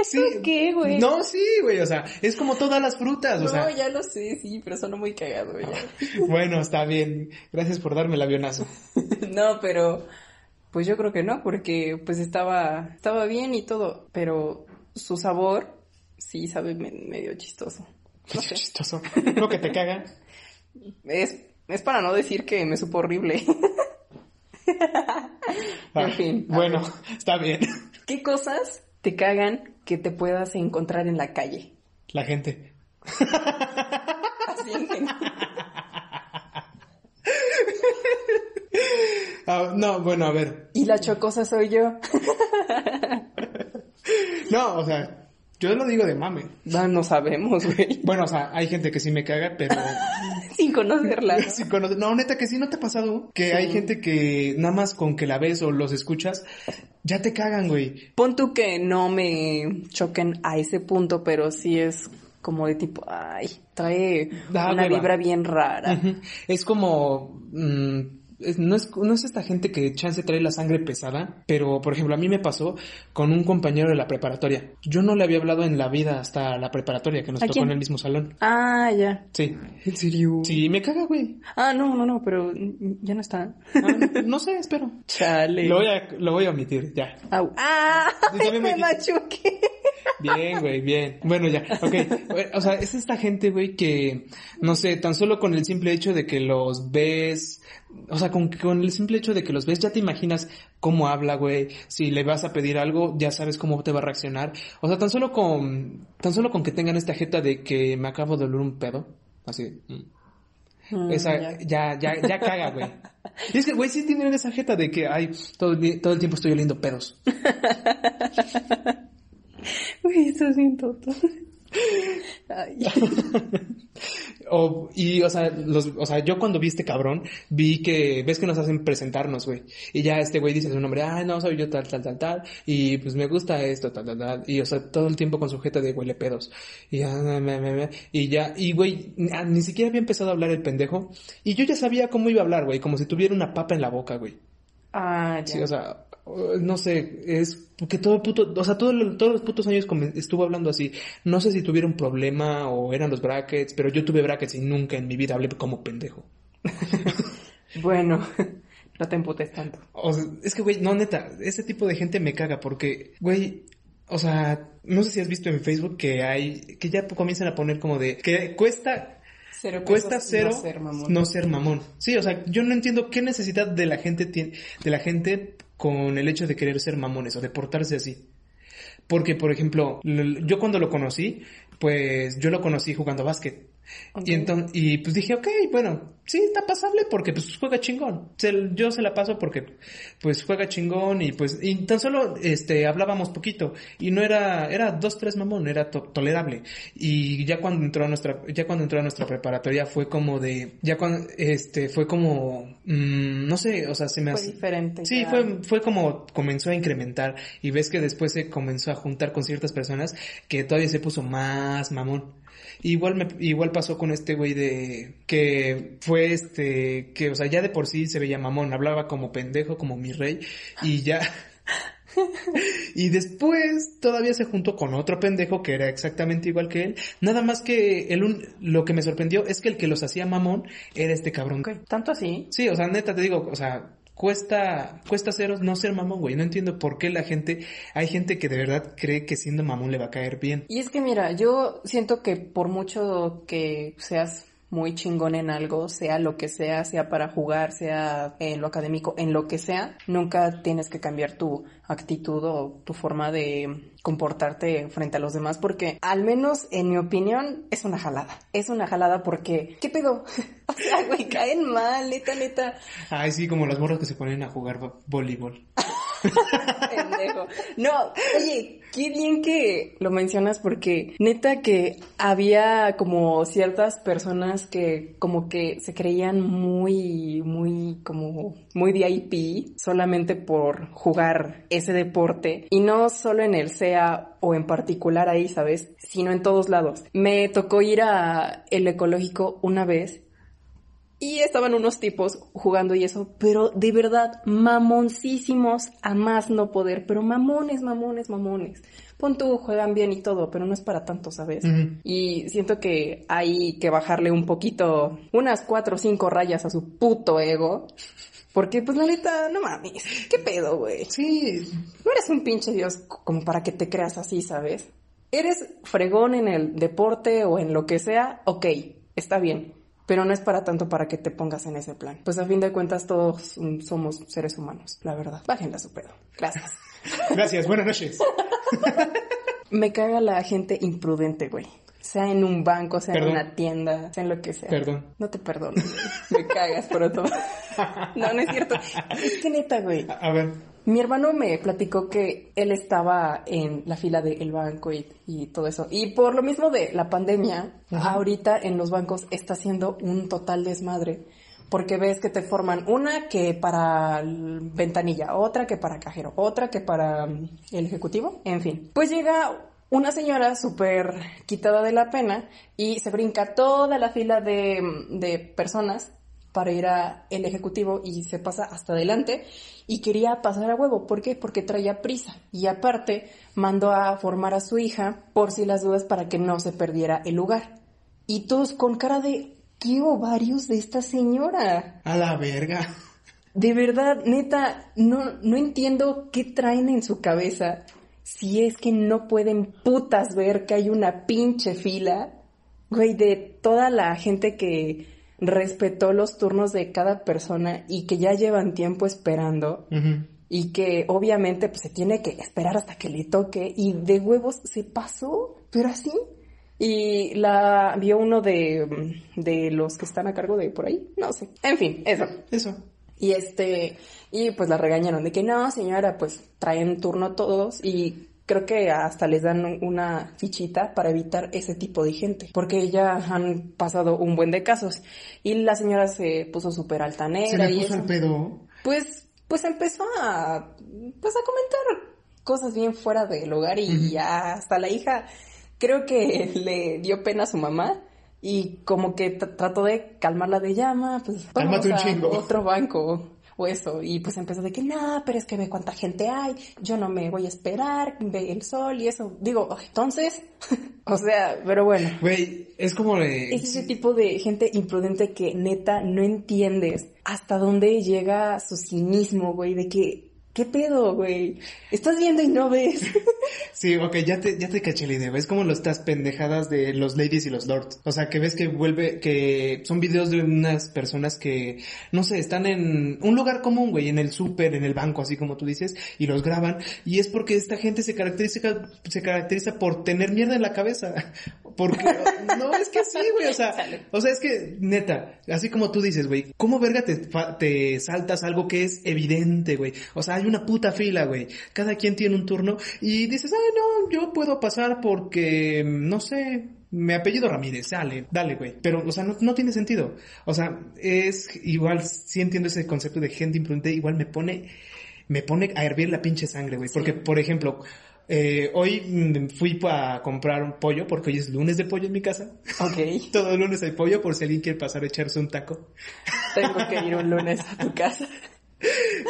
¿Eso qué, güey?
No, sí, güey, o sea, es como todas las frutas, o
No,
sea.
ya lo sé, sí, pero suena muy cagado ya. (laughs)
Bueno, está bien. Gracias por darme el avionazo.
no, pero pues yo creo que no, porque pues estaba, estaba bien y todo, pero su sabor sí sabe me- medio chistoso. No sé.
Chistoso. No que te caga.
Es, es para no decir que me supo horrible.
Ah,
en fin.
Bueno,
ver,
está bien.
¿Qué cosas te cagan que te puedas encontrar en la calle?
La gente.
Así en general.
Ah, no, bueno, a ver.
Y la chocosa soy yo.
No, o sea, yo lo digo de mame.
No, no sabemos, güey.
Bueno, o sea, hay gente que sí me caga, pero (laughs)
Sin conocerla. ¿no? (laughs)
Sí conoce- No, neta que sí, ¿no te ha pasado? Que hay gente que nada más con que la ves o los escuchas, ya te cagan, güey.
Pon tú que no me choquen a ese punto, pero sí es como de tipo, ay, trae
Da
una
hueva.
vibra bien rara.
Es como, mm, es- no es, no es esta gente que chance trae la sangre pesada, pero por ejemplo a mí me pasó con un compañero de la preparatoria. Yo no le había hablado en la vida hasta la preparatoria, que nos
¿A
tocó
quién?
en el mismo salón.
Ah, ya.
Sí.
¿En serio?
Sí, me caga, güey.
Ah, no, no, no, pero ya no está.
Ah, no sé, espero.
Chale.
Lo voy a, lo voy a omitir, ya.
Au. ¡Ah!
Me (laughs)
me machuqué.
Bien, güey, bien. Bueno, ya, ok. O sea, es esta gente, güey, que, no sé, tan solo con el simple hecho de que los ves, o sea, con, con el simple hecho de que los ves, ya te imaginas cómo habla, güey. Si le vas a pedir algo, ya sabes cómo te va a reaccionar. O sea, tan solo con, tan solo con que tengan esta jeta de que me acabo de oler un pedo. Así. mm. Esa,
ya.
ya, ya, ya caga, güey. Y es que, güey, sí tienen esa jeta de que, ay, todo, todo el tiempo estoy oliendo pedos. (laughs)
Uy, estás bien tonto. (laughs)
O, y, o sea, los, o sea, yo cuando vi este cabrón, vi que, ves que nos hacen presentarnos, güey. Y ya este güey dice su nombre, ay, no, soy yo tal, tal, tal, tal. Y pues me gusta esto, tal, tal, tal. Y, o sea, todo el tiempo con sujeta de huele pedos. Y ya, me, me, me, y ya, y güey, ni, ni siquiera había empezado a hablar el pendejo. Y yo ya sabía cómo iba a hablar, güey, como si tuviera una papa en la boca, güey.
Ah, ya.
Sí, o sea, no sé, es porque todo el puto, o sea, todo el- todos los putos años estuvo hablando así. No sé si tuviera un problema o eran los brackets, pero yo tuve brackets y nunca en mi vida hablé como pendejo. (laughs)
Bueno, (laughs) no te emputes tanto.
O sea, es que, güey, no, neta, ese tipo de gente me caga porque, güey, o sea, no sé si has visto en Facebook que hay, que ya comienzan a poner como de, que cuesta
Cero
cuesta cero
no ser mamón.
no ser mamón. Sí, o sea, yo no entiendo qué necesidad de la gente tiene, de la gente con el hecho de querer ser mamones o de portarse así. Porque, por ejemplo, yo cuando lo conocí, pues yo lo conocí jugando básquet. Y entonces, y pues dije, ok, bueno, sí, está pasable porque pues juega chingón. Se- yo se la paso porque pues juega chingón y pues, y tan solo este hablábamos poquito y no era, era dos, tres mamón, era to- tolerable. Y ya cuando entró a nuestra, ya cuando entró a nuestra preparatoria fue como de, ya cuando, este, fue como, mm, no sé, o sea, se me
Fue
hace.
diferente.
Sí,
ya.
fue, fue como comenzó a incrementar y ves que después se comenzó a juntar con ciertas personas que todavía se puso más mamón. Igual me, igual pasó con este güey de que fue este que o sea ya de por sí se veía mamón, hablaba como pendejo, como mi rey y ya (laughs) y después todavía se juntó con otro pendejo que era exactamente igual que él, nada más que el un, lo que me sorprendió es que el que los hacía mamón era este cabrón.
¿Tanto así?
Sí, o sea, neta te digo, o sea, cuesta, cuesta ceros no ser mamón, güey. No entiendo por qué la gente, hay gente que de verdad cree que siendo mamón le va a caer bien.
Y es que mira, yo siento que por mucho que seas muy chingón en algo, sea lo que sea, sea para jugar, sea en lo académico, en lo que sea, nunca tienes que cambiar tu actitud o tu forma de comportarte frente a los demás porque al menos en mi opinión es una jalada. Es una jalada porque ¿qué pedo? (laughs) o sea, güey, caen mal, neta, neta.
Ay, sí, como las morras que se ponen a jugar vo- voleibol. (laughs)
No, oye, qué bien que lo mencionas porque neta que había como ciertas personas que como que se creían muy, muy, como muy VIP solamente por jugar ese deporte y no solo en el SEA o en particular ahí, ¿sabes? Sino en todos lados. Me tocó ir a el ecológico una vez y estaban unos tipos jugando y eso, pero de verdad, mamoncísimos a más no poder, pero mamones, mamones, mamones. Pon tú, juegan bien y todo, pero no es para tanto, ¿sabes? Y siento que hay que bajarle un poquito, unas cuatro o cinco rayas a su puto ego. Porque, pues, la neta, no mames. ¿Qué pedo, güey?
Sí,
No eres un pinche dios como para que te creas así, ¿sabes? Eres fregón en el deporte o en lo que sea, ok, está bien. Pero no es para tanto para que te pongas en ese plan. Pues a fin de cuentas todos mm, somos seres humanos, la verdad. Bájenle a su pedo. Gracias. (laughs)
gracias, buenas noches. (laughs)
Me caga la gente imprudente, güey. Sea en un banco, sea
Perdón.
en una tienda, sea en lo que sea.
Perdón.
No te perdono. güey. Me cagas por todo. (laughs) No, no es cierto. Es que neta, güey.
A, a ver,
Mi hermano me platicó que él estaba en la fila del banco y, y todo eso. Y por lo mismo de la pandemia,
Ajá.
ahorita en los bancos está siendo un total desmadre. Porque ves que te forman una que para ventanilla, otra que para cajero, otra que para el ejecutivo, en fin. Pues llega una señora súper quitada de la pena y se brinca toda la fila de, de personas para ir a el ejecutivo y se pasa hasta adelante y quería pasar a huevo. ¿Por qué? Porque traía prisa. Y aparte mandó a formar a su hija por si las dudas para que no se perdiera el lugar. Y todos con cara de ¿qué ovarios de esta señora?
A la verga.
De verdad, neta, no, no entiendo qué traen en su cabeza si es que no pueden putas ver que hay una pinche fila, güey, de toda la gente que respetó los turnos de cada persona y que ya llevan tiempo esperando y que obviamente pues se tiene que esperar hasta que le toque y de huevos se pasó, pero así. Y la vio uno de, de los que están a cargo de por ahí, no sé. En fin, eso.
Eso.
Y este, y pues la regañaron de que no, señora, pues traen turno todos y creo que hasta les dan una fichita para evitar ese tipo de gente, porque ya han pasado un buen de casos. Y la señora se puso súper altanera.
¿Se le
y
puso
eso.
el pedo?
Pues, pues empezó a, pues a comentar cosas bien fuera del hogar y ya hasta la hija creo que le dio pena a su mamá y como que tr- trató de calmarla de llama, pues vamos
un chingo.
otro banco o eso y pues empezó de que no, pero es que ve cuánta gente hay, yo no me voy a esperar, ve el sol y eso. Digo, entonces, (laughs) o sea, pero bueno.
Güey, es como de...
Es ese tipo de gente imprudente que neta no entiendes hasta dónde llega su cinismo, güey, de que, ¿qué pedo, güey? Estás viendo y no ves. (laughs)
Sí, ok, ya te, ya te caché la idea. ¿Ves como lo estas pendejadas de los ladies y los lords? O sea, que ves que vuelve, que son videos de unas personas que, no sé, están en un lugar común, güey, en el súper, en el banco, así como tú dices, y los graban. Y es porque esta gente se caracteriza, se caracteriza por tener mierda en la cabeza. Porque, (laughs) no, es que sí, güey, o sea, o sea, es que, neta, así como tú dices, güey, ¿cómo verga te, te saltas algo que es evidente, güey? O sea, hay una puta fila, güey. Cada quien tiene un turno y dices, ay, no, yo puedo pasar porque, no sé, mi apellido Ramírez, dale, dale, güey. Pero, o sea, no, no tiene sentido. O sea, es igual, sí entiendo ese concepto de gente imprudente, igual me pone, me pone a hervir la pinche sangre, güey. Porque, por ejemplo, eh, hoy mm, fui a comprar un pollo porque hoy es lunes de pollo en mi casa.
ok, (laughs)
Todo el lunes hay pollo por si alguien quiere pasar a echarse un taco.
tengo que ir un lunes a tu casa. (laughs)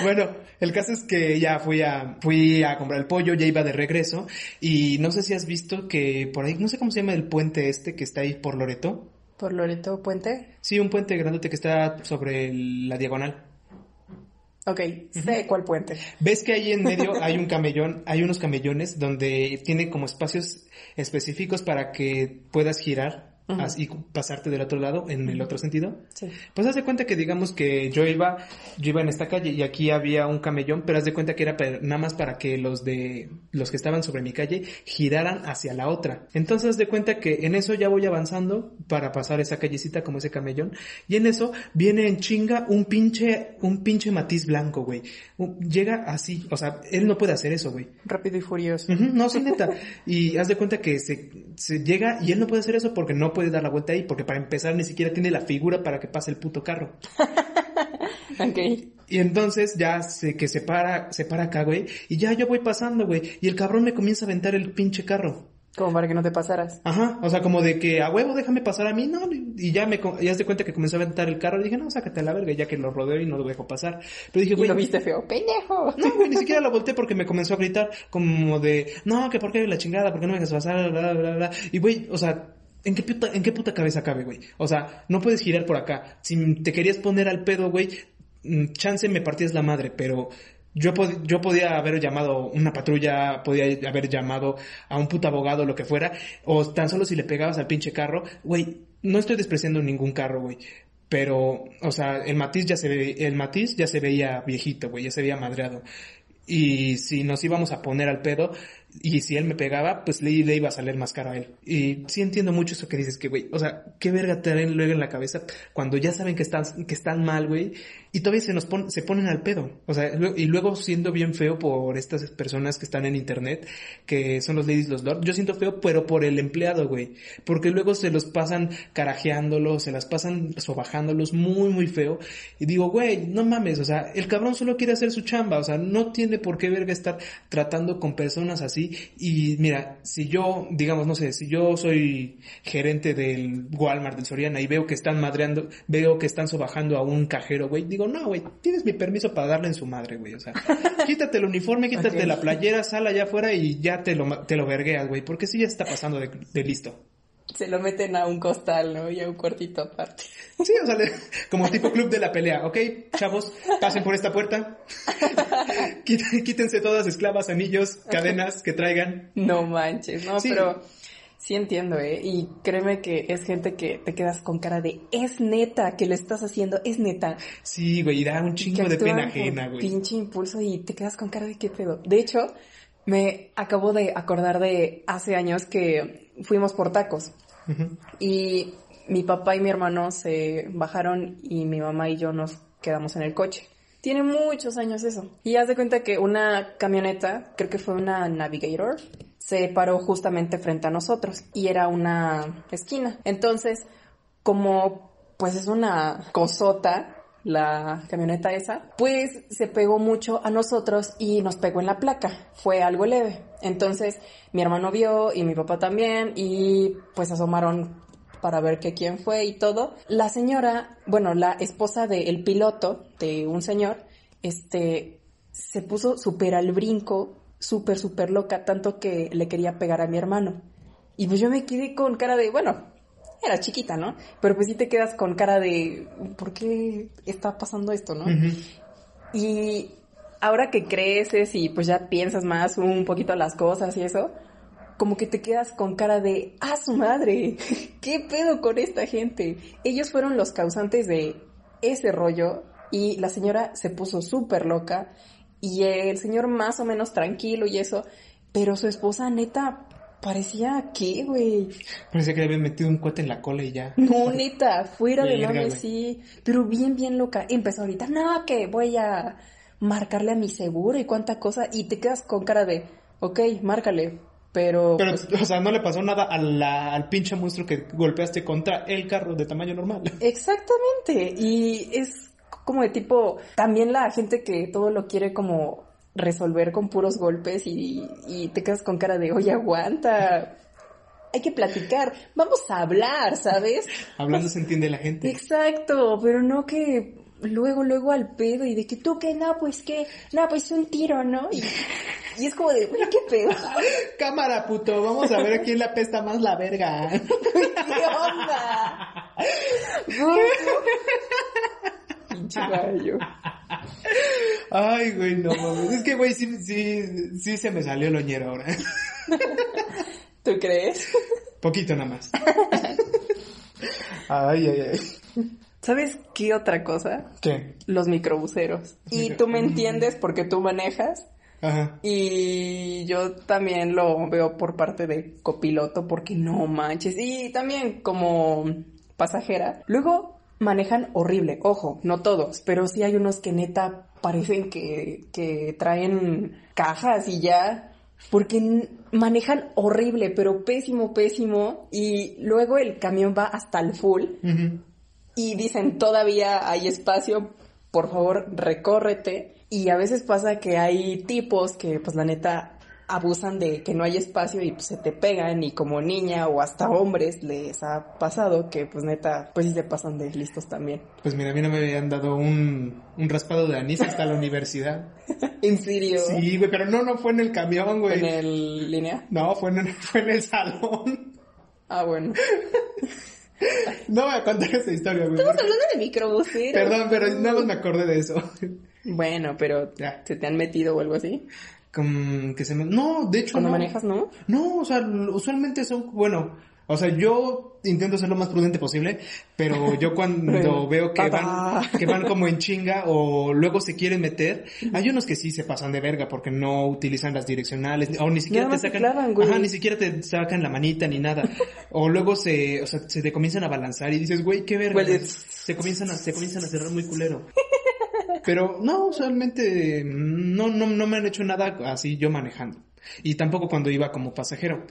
Bueno, el caso es que ya fui a, fui a comprar el pollo, ya iba de regreso y no sé si has visto que por ahí, no sé cómo se llama el puente este que está ahí por Loreto.
¿Por Loreto Puente?
Sí, un puente grandote que está sobre el- la diagonal.
Ok, sé cuál puente.
¿Ves que ahí en medio (laughs) hay un camellón, hay unos camellones donde tiene como espacios específicos para que puedas girar Y pasarte del otro lado en el otro sentido?
Sí.
Pues haz de cuenta que digamos que yo iba, yo iba en esta calle y aquí había un camellón, pero haz de cuenta que era nada más para que los de, los que estaban sobre mi calle giraran hacia la otra. Entonces haz de cuenta que en eso ya voy avanzando para pasar esa callecita como ese camellón y en eso viene en chinga un pinche, un pinche matiz blanco, güey. Llega así, o sea, él no puede hacer eso, güey.
Rápido y furioso.
No, sí, neta. (laughs) Y haz de cuenta que se, se llega y él no puede hacer eso porque no puede dar la vuelta ahí, porque para empezar ni siquiera tiene la figura para que pase el puto carro. (laughs)
Ok.
Y entonces ya se, que se para, se para acá, güey, y ya yo voy pasando, güey, y el cabrón me comienza a aventar el pinche carro.
Como para que no te pasaras.
Ajá, o sea, como de que a huevo déjame pasar a mí, no, y ya me, ya de cuenta que comenzó a aventar el carro y dije, no, sácate a la verga, ya que lo rodeo y no lo dejo pasar. Pero dije,
Y
güey,
lo viste feo. ¡Pendejo!
no, güey, ni siquiera la (laughs) volteé porque me comenzó a gritar como de, no, que por qué la chingada, por qué no me dejas pasar, bla, bla, bla, bla. Y güey, o sea, ¿en qué puta, en qué puta cabeza cabe, güey? O sea, no puedes girar por acá. Si te querías poner al pedo, güey, mm, chance me partías la madre, pero yo, yo podía haber llamado una patrulla, podía haber llamado a un puto abogado, lo que fuera, o tan solo si le pegabas al pinche carro, güey, no estoy despreciando ningún carro, güey. Pero, o sea, el matiz ya se ve, el matiz ya se veía viejito, güey, ya se veía madreado. Y si nos íbamos a poner al pedo, y si él me pegaba, pues le, iba a salir más caro a él. Y sí entiendo mucho eso que dices que, güey, o sea, qué verga traen luego en la cabeza cuando ya saben que están, que están mal, güey, y todavía se nos pon- se ponen al pedo. O sea, y luego siendo bien feo por estas personas que están en internet, que son los ladies, los lords, yo siento feo, pero por el empleado, güey, porque luego se los pasan carajeándolos, se las pasan sobajándolos muy, muy feo, y digo, güey, no mames, o sea, el cabrón solo quiere hacer su chamba, o sea, no tiene por qué verga estar tratando con personas así. Y mira, si yo, digamos, no sé, si yo soy gerente del Walmart, del Soriana, y veo que están madreando, veo que están sobajando a un cajero, güey, digo, no, güey, tienes mi permiso para darle en su madre, güey. O sea, (laughs) quítate el uniforme, quítate la playera, sal allá afuera y ya te lo, te lo vergueas, güey, porque sí ya está pasando de, de listo.
Se lo meten a un costal, ¿no? Y a un cuartito aparte.
Sí, o sea, le- como tipo club de la pelea, ¿ok? Chavos, pasen por esta puerta. (laughs) Quí- Quítense todas esclavas, anillos, cadenas que traigan.
No manches, no,
Sí.
pero sí entiendo, ¿eh? Y créeme que es gente que te quedas con cara de, es neta que lo estás haciendo, es neta.
Sí, güey, y da un chingo de pena ajena, güey.
Pinche impulso y te quedas con cara de qué pedo. De hecho, me acabo de acordar de hace años que fuimos por tacos y mi papá y mi hermano se bajaron y mi mamá y yo nos quedamos en el coche. Tiene muchos años eso. Y haz de cuenta que una camioneta, creo que fue una Navigator, se paró justamente frente a nosotros y era una esquina. Entonces, como pues es una cosota la camioneta esa, pues se pegó mucho a nosotros y nos pegó en la placa. Fue algo leve. Entonces mi hermano vio y mi papá también y pues asomaron para ver que quién fue y todo. La señora, bueno, la esposa del piloto de un señor, este, se puso súper al brinco, súper, súper loca, tanto que le quería pegar a mi hermano. Y pues yo me quedé con cara de, bueno, era chiquita, ¿no? Pero pues sí te quedas con cara de, ¿por qué está pasando esto, no? Y ahora que creces y pues ya piensas más un poquito las cosas y eso, como que te quedas con cara de, ¡ah, su madre! (laughs) ¿Qué pedo con esta gente? Ellos fueron los causantes de ese rollo y la señora se puso súper loca y el señor más o menos tranquilo y eso, pero su esposa neta parecía que, güey.
Parecía que le habían metido un cohete en la cola y ya.
No, neta, fuera de
güey.
sí. Pero bien, bien loca. Empezó ahorita, no, que voy a marcarle a mi seguro y cuánta cosa. Y te quedas con cara de, ok, márcale. Pero,
Pero,
pues,
o sea, no le pasó nada a la- al pinche monstruo que golpeaste contra el carro de tamaño normal.
exactamente. Y es como de tipo, también la gente que todo lo quiere como resolver con puros golpes y, y te quedas con cara de, oye, aguanta. Hay que platicar, vamos a hablar, ¿sabes? (laughs)
Hablando se entiende la gente.
Exacto, pero no que luego, luego al pedo y de que tú que no, pues que, no, pues un tiro, ¿no? Y, y es como de, güey, qué pedo, (laughs)
Cámara, puto, vamos a ver a quién le apesta más la verga. (laughs)
qué onda. Pinche gallo.
Ay, güey, no mames. Es que, güey, sí, sí, sí se me salió el oñero ahora.
¿Tú crees?
Poquito nada más. Ay, ay, ay.
¿Sabes qué otra cosa?
¿Qué?
Los microbuseros. Y tú me entiendes porque tú manejas.
Ajá.
Y yo también lo veo por parte de copiloto porque no manches. Y también como pasajera. Luego manejan horrible. Ojo, no todos, pero sí hay unos que neta parecen que, que traen cajas y ya. Porque manejan horrible, pero pésimo, pésimo. Y luego el camión va hasta el full y dicen todavía hay espacio, por favor recórrete. Y a veces pasa que hay tipos que pues la neta abusan de que no hay espacio y pues, se te pegan y como niña o hasta hombres les ha pasado que pues neta pues sí se pasan de listos también.
Pues mira, a mí no me habían dado un, un raspado de anís hasta la universidad. (laughs)
¿En serio?
Sí, güey, pero no, no fue en el camión, güey.
¿En el línea?
No, fue en, (laughs) fue en el salón.
Ah, bueno. (laughs)
No voy a contar esa historia, güey.
Estamos hablando de microbuseros.
Perdón, pero nada más me acordé de eso.
Bueno, pero
Ya.
¿se te han metido o algo así?
Como que se me... No, de hecho
Cuando
no.
manejas, ¿no?
No, o sea, usualmente son, bueno, o sea, yo intento ser lo más prudente posible, pero yo (laughs) cuando veo que van, que van como en chinga o luego se quieren meter, hay unos que sí se pasan de verga porque no utilizan las direccionales, o ni siquiera
Nada
te sacan,
clavan, güey.
ajá, ni siquiera te sacan la manita ni nada, o luego se, o sea, se te comienzan a balanzar y dices, güey, qué verga,
Güey,
se comienzan a, se comienzan a cerrar muy culero. (laughs) Pero no, usualmente no, no, no me han hecho nada así yo manejando. Y tampoco cuando iba como pasajero.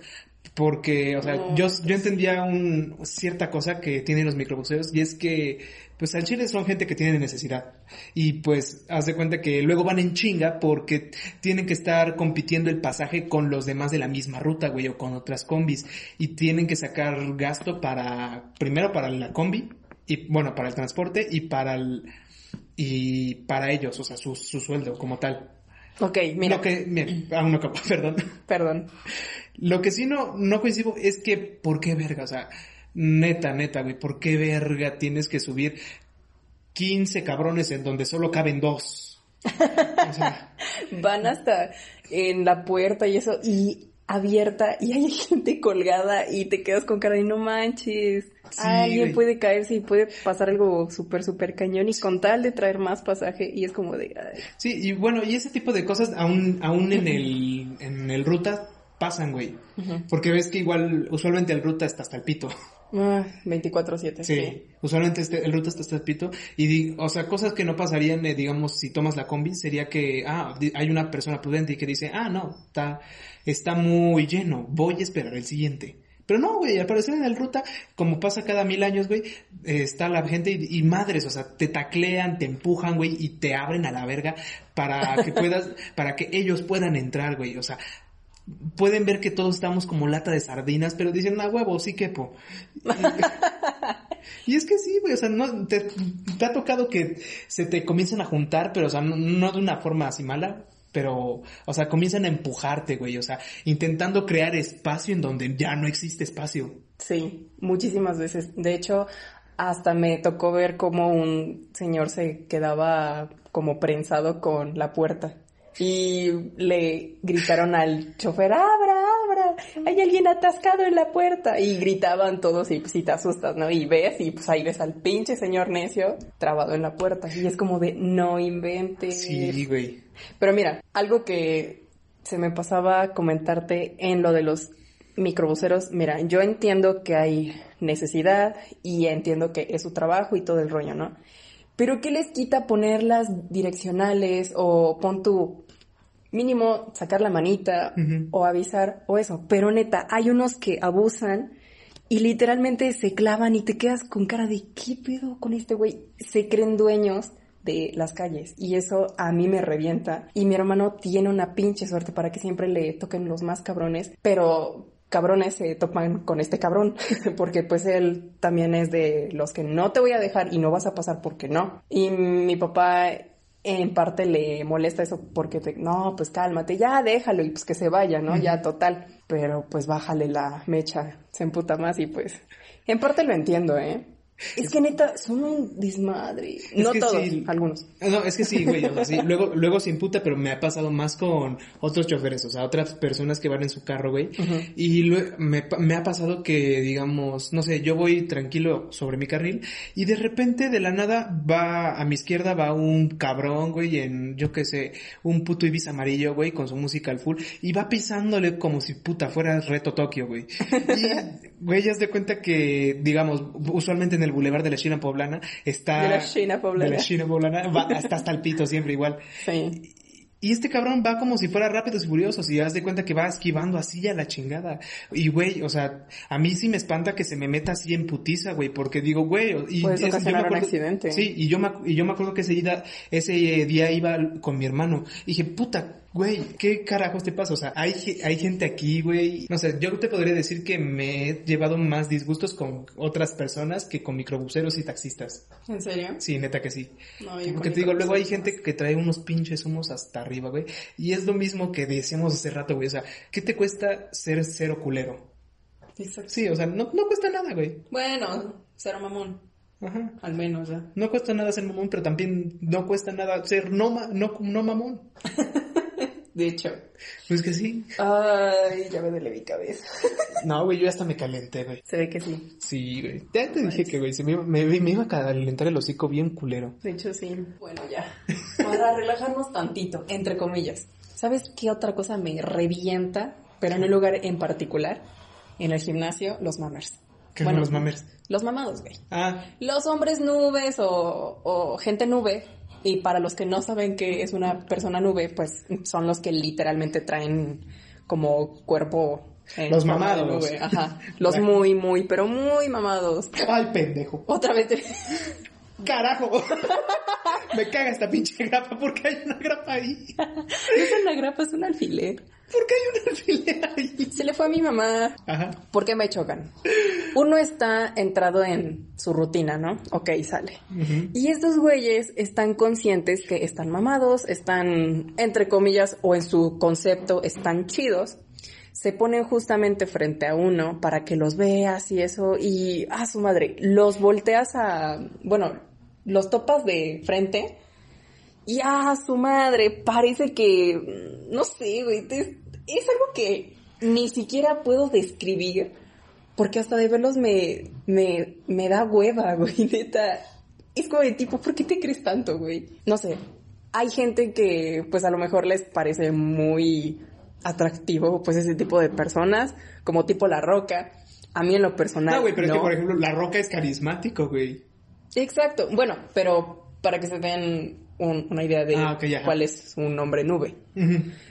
Porque, o sea,
No,
yo,
pues
yo entendía un, cierta cosa que tienen los microbuseros y es que, pues al chile son gente que tiene necesidad. Y pues, haz de cuenta que luego van en chinga porque tienen que estar compitiendo el pasaje con los demás de la misma ruta, güey, o con otras combis. Y tienen que sacar gasto para, primero para la combi, y bueno, para el transporte y para el, y para ellos, o sea, su, su sueldo como tal.
Ok, mira,
Lo que, mira, aún no acabo, perdón.
perdón.
Lo que sí no, no coincido es que, ¿por qué verga? O sea, neta, neta, güey, ¿por qué verga tienes que subir 15 cabrones en donde solo caben dos? (laughs) O sea,
Van hasta en la puerta y eso, y abierta, y hay (laughs) gente colgada, y te quedas con cara de no manches.
Sí,
Alguien
güey.
puede caerse y puede pasar algo súper, súper cañón, y con tal de traer más pasaje, y es como de, ay,
sí, y bueno, y ese tipo de cosas aún, aún en el, en el ruta pasan, güey. Porque ves que igual, usualmente el ruta está hasta el pito.
Ah, 24-7.
Sí, usualmente este, el ruta está hasta el pito. Y, di- o sea, cosas que no pasarían, eh, digamos, si tomas la combi, sería que, ah, di- hay una persona prudente y que dice, ah, no, está, está muy lleno, voy a esperar el siguiente. Pero no, güey, al parecer en el ruta, como pasa cada mil años, güey, eh, está la gente y, y madres, o sea, te taclean, te empujan, güey, y te abren a la verga para que (laughs) puedas, para que ellos puedan entrar, güey, o sea, pueden ver que todos estamos como lata de sardinas, pero dicen, ah, huevo, sí quepo. (laughs) Y es que sí, güey, o sea, no, te, te ha tocado que se te comiencen a juntar, pero, o sea, no, no de una forma así mala, pero, o sea, comienzan a empujarte, güey, o sea, intentando crear espacio en donde ya no existe espacio.
Sí, muchísimas veces. De hecho, hasta me tocó ver cómo un señor se quedaba como prensado con la puerta. Y le gritaron al chofer, abra, abra, hay alguien atascado en la puerta. Y gritaban todos y pues si te asustas, ¿no? Y ves y pues ahí ves al pinche señor necio trabado en la puerta. Y es como de, no inventes.
Sí, güey.
Pero mira, algo que se me pasaba comentarte en lo de los microbuseros, mira, yo entiendo que hay necesidad y entiendo que es su trabajo y todo el rollo, ¿no? Pero ¿qué les quita poner las direccionales o pon tu mínimo sacar la manita o avisar o eso? Pero neta, hay unos que abusan y literalmente se clavan y te quedas con cara de ¿qué pedo con este güey? Se creen dueños de las calles y eso a mí me revienta y mi hermano tiene una pinche suerte para que siempre le toquen los más cabrones, pero cabrones se topan con este cabrón (laughs) porque pues él también es de los que no te voy a dejar y no vas a pasar porque no. Y mi papá en parte le molesta eso porque te, no, pues cálmate, ya déjalo y pues que se vaya, ¿no? Ya total. Pero pues bájale la mecha, se emputa más y pues en parte lo entiendo, ¿eh? Es que neta, son un desmadre. no
que
todos,
sí.
algunos.
No, es que sí, güey, o sea, sí. Luego, luego se imputa, pero me ha pasado más con otros choferes, o sea, otras personas que van en su carro, güey. Y me, me ha pasado que, digamos, no sé, yo voy tranquilo sobre mi carril y de repente de la nada va, a mi izquierda va un cabrón, güey, en, yo qué sé, un puto Ibis amarillo, güey, con su música al full y va pisándole como si puta fuera reto Tokio, güey. (laughs) Y, güey, ya de cuenta que, digamos, usualmente en el bulevar de la China Poblana está...
De la China Poblana.
De la China Poblana, va hasta, hasta el pito siempre igual.
Sí.
Y este cabrón va como si fuera rápidos y furiosos y haz de cuenta que va esquivando así a la chingada. Y güey, o sea, a mí sí me espanta que se me meta así en putiza, güey, porque digo, güey, y
Puedes
es- yo me
ocasionar un
acuerdo-
accidente.
Sí, y yo me, y yo me acuerdo que ese día, ese día iba con mi hermano. Y dije, puta, güey, ¿qué carajos te pasa? O sea, hay, hay gente aquí, güey. No sé, yo te podría decir que me he llevado más disgustos con otras personas que con microbuseros y taxistas.
¿En serio?
Sí, neta que sí.
No, yo
Porque te digo, luego hay gente que trae unos pinches humos hasta arriba, güey. Y es lo mismo que decíamos hace rato, güey. O sea, ¿qué te cuesta ser cero culero?
Exacto.
Sí, o sea, no, no cuesta nada, güey.
Bueno, cero mamón.
Ajá.
Al menos, ya.
No cuesta nada ser mamón, pero también no cuesta nada ser no, ma- no, no mamón. (laughs)
De hecho.
Pues que sí.
Ay, ya me duele mi cabeza. (laughs)
No, güey, yo hasta me calenté, güey.
Se ve que sí.
Sí, güey. Ya te dije que, güey, se me, iba- me, me iba a calentar el hocico bien culero.
De hecho, sí. Bueno, ya. (laughs) Para relajarnos tantito, entre comillas. ¿Sabes qué otra cosa me revienta? Pero en un lugar en particular. En el gimnasio, los mamers.
¿Qué son los mamers?
Los mamados, güey.
Ah,
Los hombres nubes o, o gente nube. Y para los que no saben que es una persona nube, pues son los que literalmente traen como cuerpo. en
Los mamados.
nube, Ajá. (laughs) Los muy, muy, pero muy mamados.
Ay, pendejo.
Otra vez.
Carajo. (laughs) Me caga esta pinche grapa porque hay una grapa ahí.
No (laughs) es una grapa, es un alfiler.
¿Por qué hay un alfiler ahí?
Se le fue a mi mamá.
Ajá.
¿Por qué me chocan? Uno está entrado en su rutina, ¿no? Ok, sale. Y estos güeyes están conscientes que están mamados, están, entre comillas, o en su concepto, están chidos. Se ponen justamente frente a uno para que los veas y eso, y a su madre, los volteas a, bueno, los topas de frente y a su madre, parece que, mm, no sé, güey, te- es algo que ni siquiera puedo describir, porque hasta de verlos me, me, me da hueva, (laughs) güey, neta. Es como de tipo, ¿por qué te crees tanto, güey? No sé. Hay gente que, pues a lo mejor les parece muy atractivo, pues ese tipo de personas, como tipo La Roca. A mí en lo personal.
No, güey, pero es que, por ejemplo, La Roca es carismático, güey.
Exacto. Bueno, pero para que se den un- una idea de
Ah,
cuál es un hombre nube.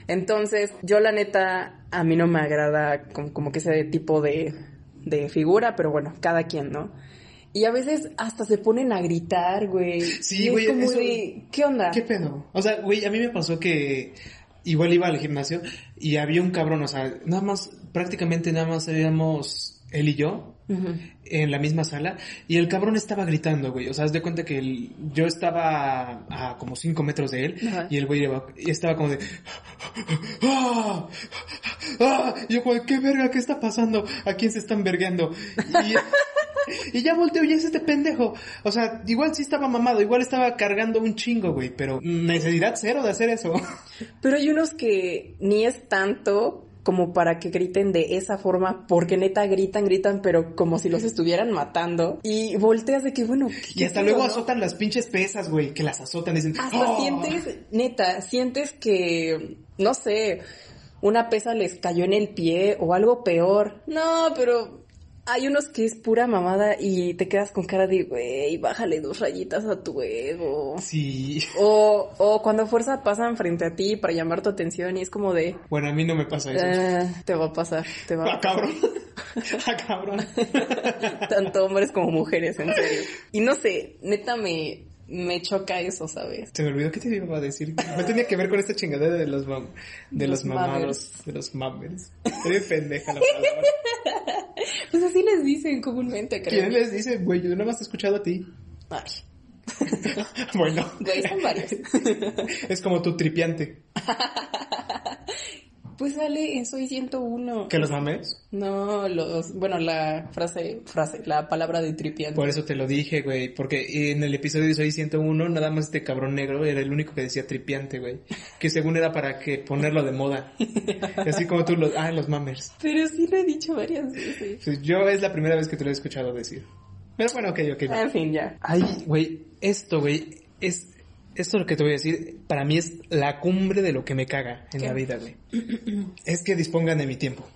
Entonces, yo la neta, a mí no me agrada como, como que ese tipo de, de figura, pero bueno, cada quien, ¿no? Y a veces hasta se ponen a gritar, güey.
Sí,
Y es
güey,
como
eso-
de, ¿qué onda?
¿Qué pedo? O sea, güey, a mí me pasó que igual iba al gimnasio y había un cabrón, o sea, nada más, prácticamente nada más éramos él y yo en la misma sala y el cabrón estaba gritando, güey. O sea, haz de cuenta que el- yo estaba a como cinco metros de él y el güey estaba como de... ¡Ah! ¡Ah! Y yo como de, ¿qué verga? ¿Qué está pasando? ¿A quién se están vergueando? Y, (laughs) (laughs) y ya volteo y es este pendejo. O sea, igual sí estaba mamado, igual estaba cargando un chingo, güey, pero necesidad cero de hacer eso. (laughs)
Pero hay unos que ni es tanto como para que griten de esa forma, porque neta gritan, gritan, pero como si los estuvieran matando. Y volteas de que, bueno, ¿qué-
Y hasta luego
no?
azotan las pinches pesas, güey, que las azotan dicen...
Hasta
"Oh".
sientes, neta, sientes que, no sé, una pesa les cayó en el pie o algo peor. No, pero hay unos que es pura mamada y te quedas con cara de, güey, bájale dos rayitas a tu ego.
Sí.
O, o cuando fuerza pasan frente a ti para llamar tu atención y es como de,
Bueno, a mí no me pasa eso.
"Ah, te va a pasar, te va
Ah,
a pasar.
cabrón. (laughs) Ah, cabrón. (laughs)
Tanto hombres como mujeres, en serio. Y no sé, neta me, me choca eso, ¿sabes?
Se me olvidó que te iba a decir. No tenía que ver con esta chingadera de los mam- de los,
Los
mamados, de los mammers. Eres pendeja la palabra. (laughs)
Pues así les dicen comúnmente, creo.
¿Quién les dice, güey? Yo nada más he escuchado a ti.
Ay, (laughs)
Bueno.
güey, son varios.
Es como tu tripiante. (laughs)
Pues sale en Soy 101.
¿Que los mames?
No, los, bueno, la frase, frase, la palabra de tripiante.
Por eso te lo dije, güey. Porque en el episodio de Soy 101, nada más este cabrón negro era el único que decía tripiante, güey. Que según era para que ponerlo de moda. Así como tú los... Ah, los mamers.
Pero sí lo he dicho varias veces.
Pues yo es la primera vez que te lo he escuchado decir. Pero bueno, ok, ok.
En fin, ya.
Ay, güey, esto, güey, es... Esto lo que te voy a decir, para mí es la cumbre de lo que me caga en
¿Qué?
la vida, güey. (clears throat) es que dispongan de mi tiempo.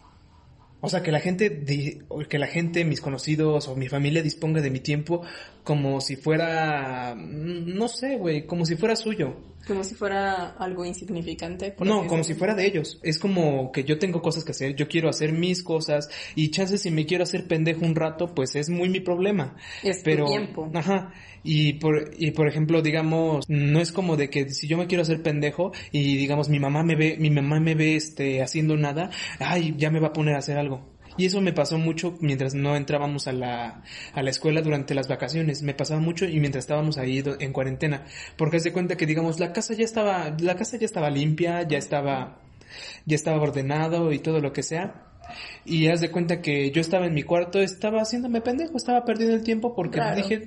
O sea, que la gente, di- que la gente, mis conocidos o mi familia disponga de mi tiempo como si fuera, mm, no sé, güey, como si fuera suyo.
Como si fuera algo insignificante.
No, como si fuera de ellos. Es como que yo tengo cosas que hacer, yo quiero hacer mis cosas y chances si me quiero hacer pendejo un rato, pues es muy mi problema.
Es tu
Pero,
tiempo.
ajá. Y por, y por ejemplo, digamos, no es como de que si yo me quiero hacer pendejo y digamos mi mamá me ve, mi mamá me ve este haciendo nada, ay, ya me va a poner a hacer algo. Y eso me pasó mucho mientras no entrábamos a la, a la escuela durante las vacaciones. Me pasaba mucho y mientras estábamos ahí en cuarentena. Porque haz de cuenta que digamos, la casa ya estaba, la casa ya estaba limpia, ya estaba, ya estaba ordenado y todo lo que sea. Y haz de cuenta que yo estaba en mi cuarto, estaba haciéndome pendejo, estaba perdiendo el tiempo porque
Claro.
dije,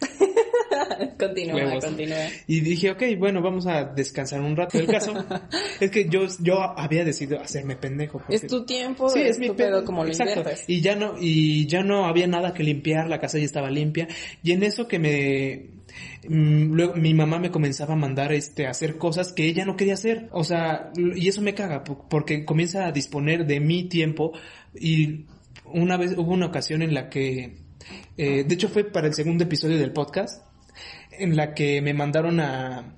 (laughs) (laughs)
continúa,
Huevos.
continúa.
y dije, ok, bueno, vamos a descansar un rato. El caso (laughs) es que yo, yo había decidido hacerme pendejo. porque-
Es tu tiempo,
Sí,
es,
es mi
tu pedo como lo
exacto.
inviertes.
Y ya no, y ya no había nada que limpiar, la casa ya estaba limpia. Y en eso que me, mm, luego mi mamá me comenzaba a mandar este, a hacer cosas que ella no quería hacer. O sea, y eso me caga, po- porque comienza a disponer de mi tiempo. Y una vez, hubo una ocasión en la que, eh, de hecho fue para el segundo episodio del podcast, en la que me mandaron a,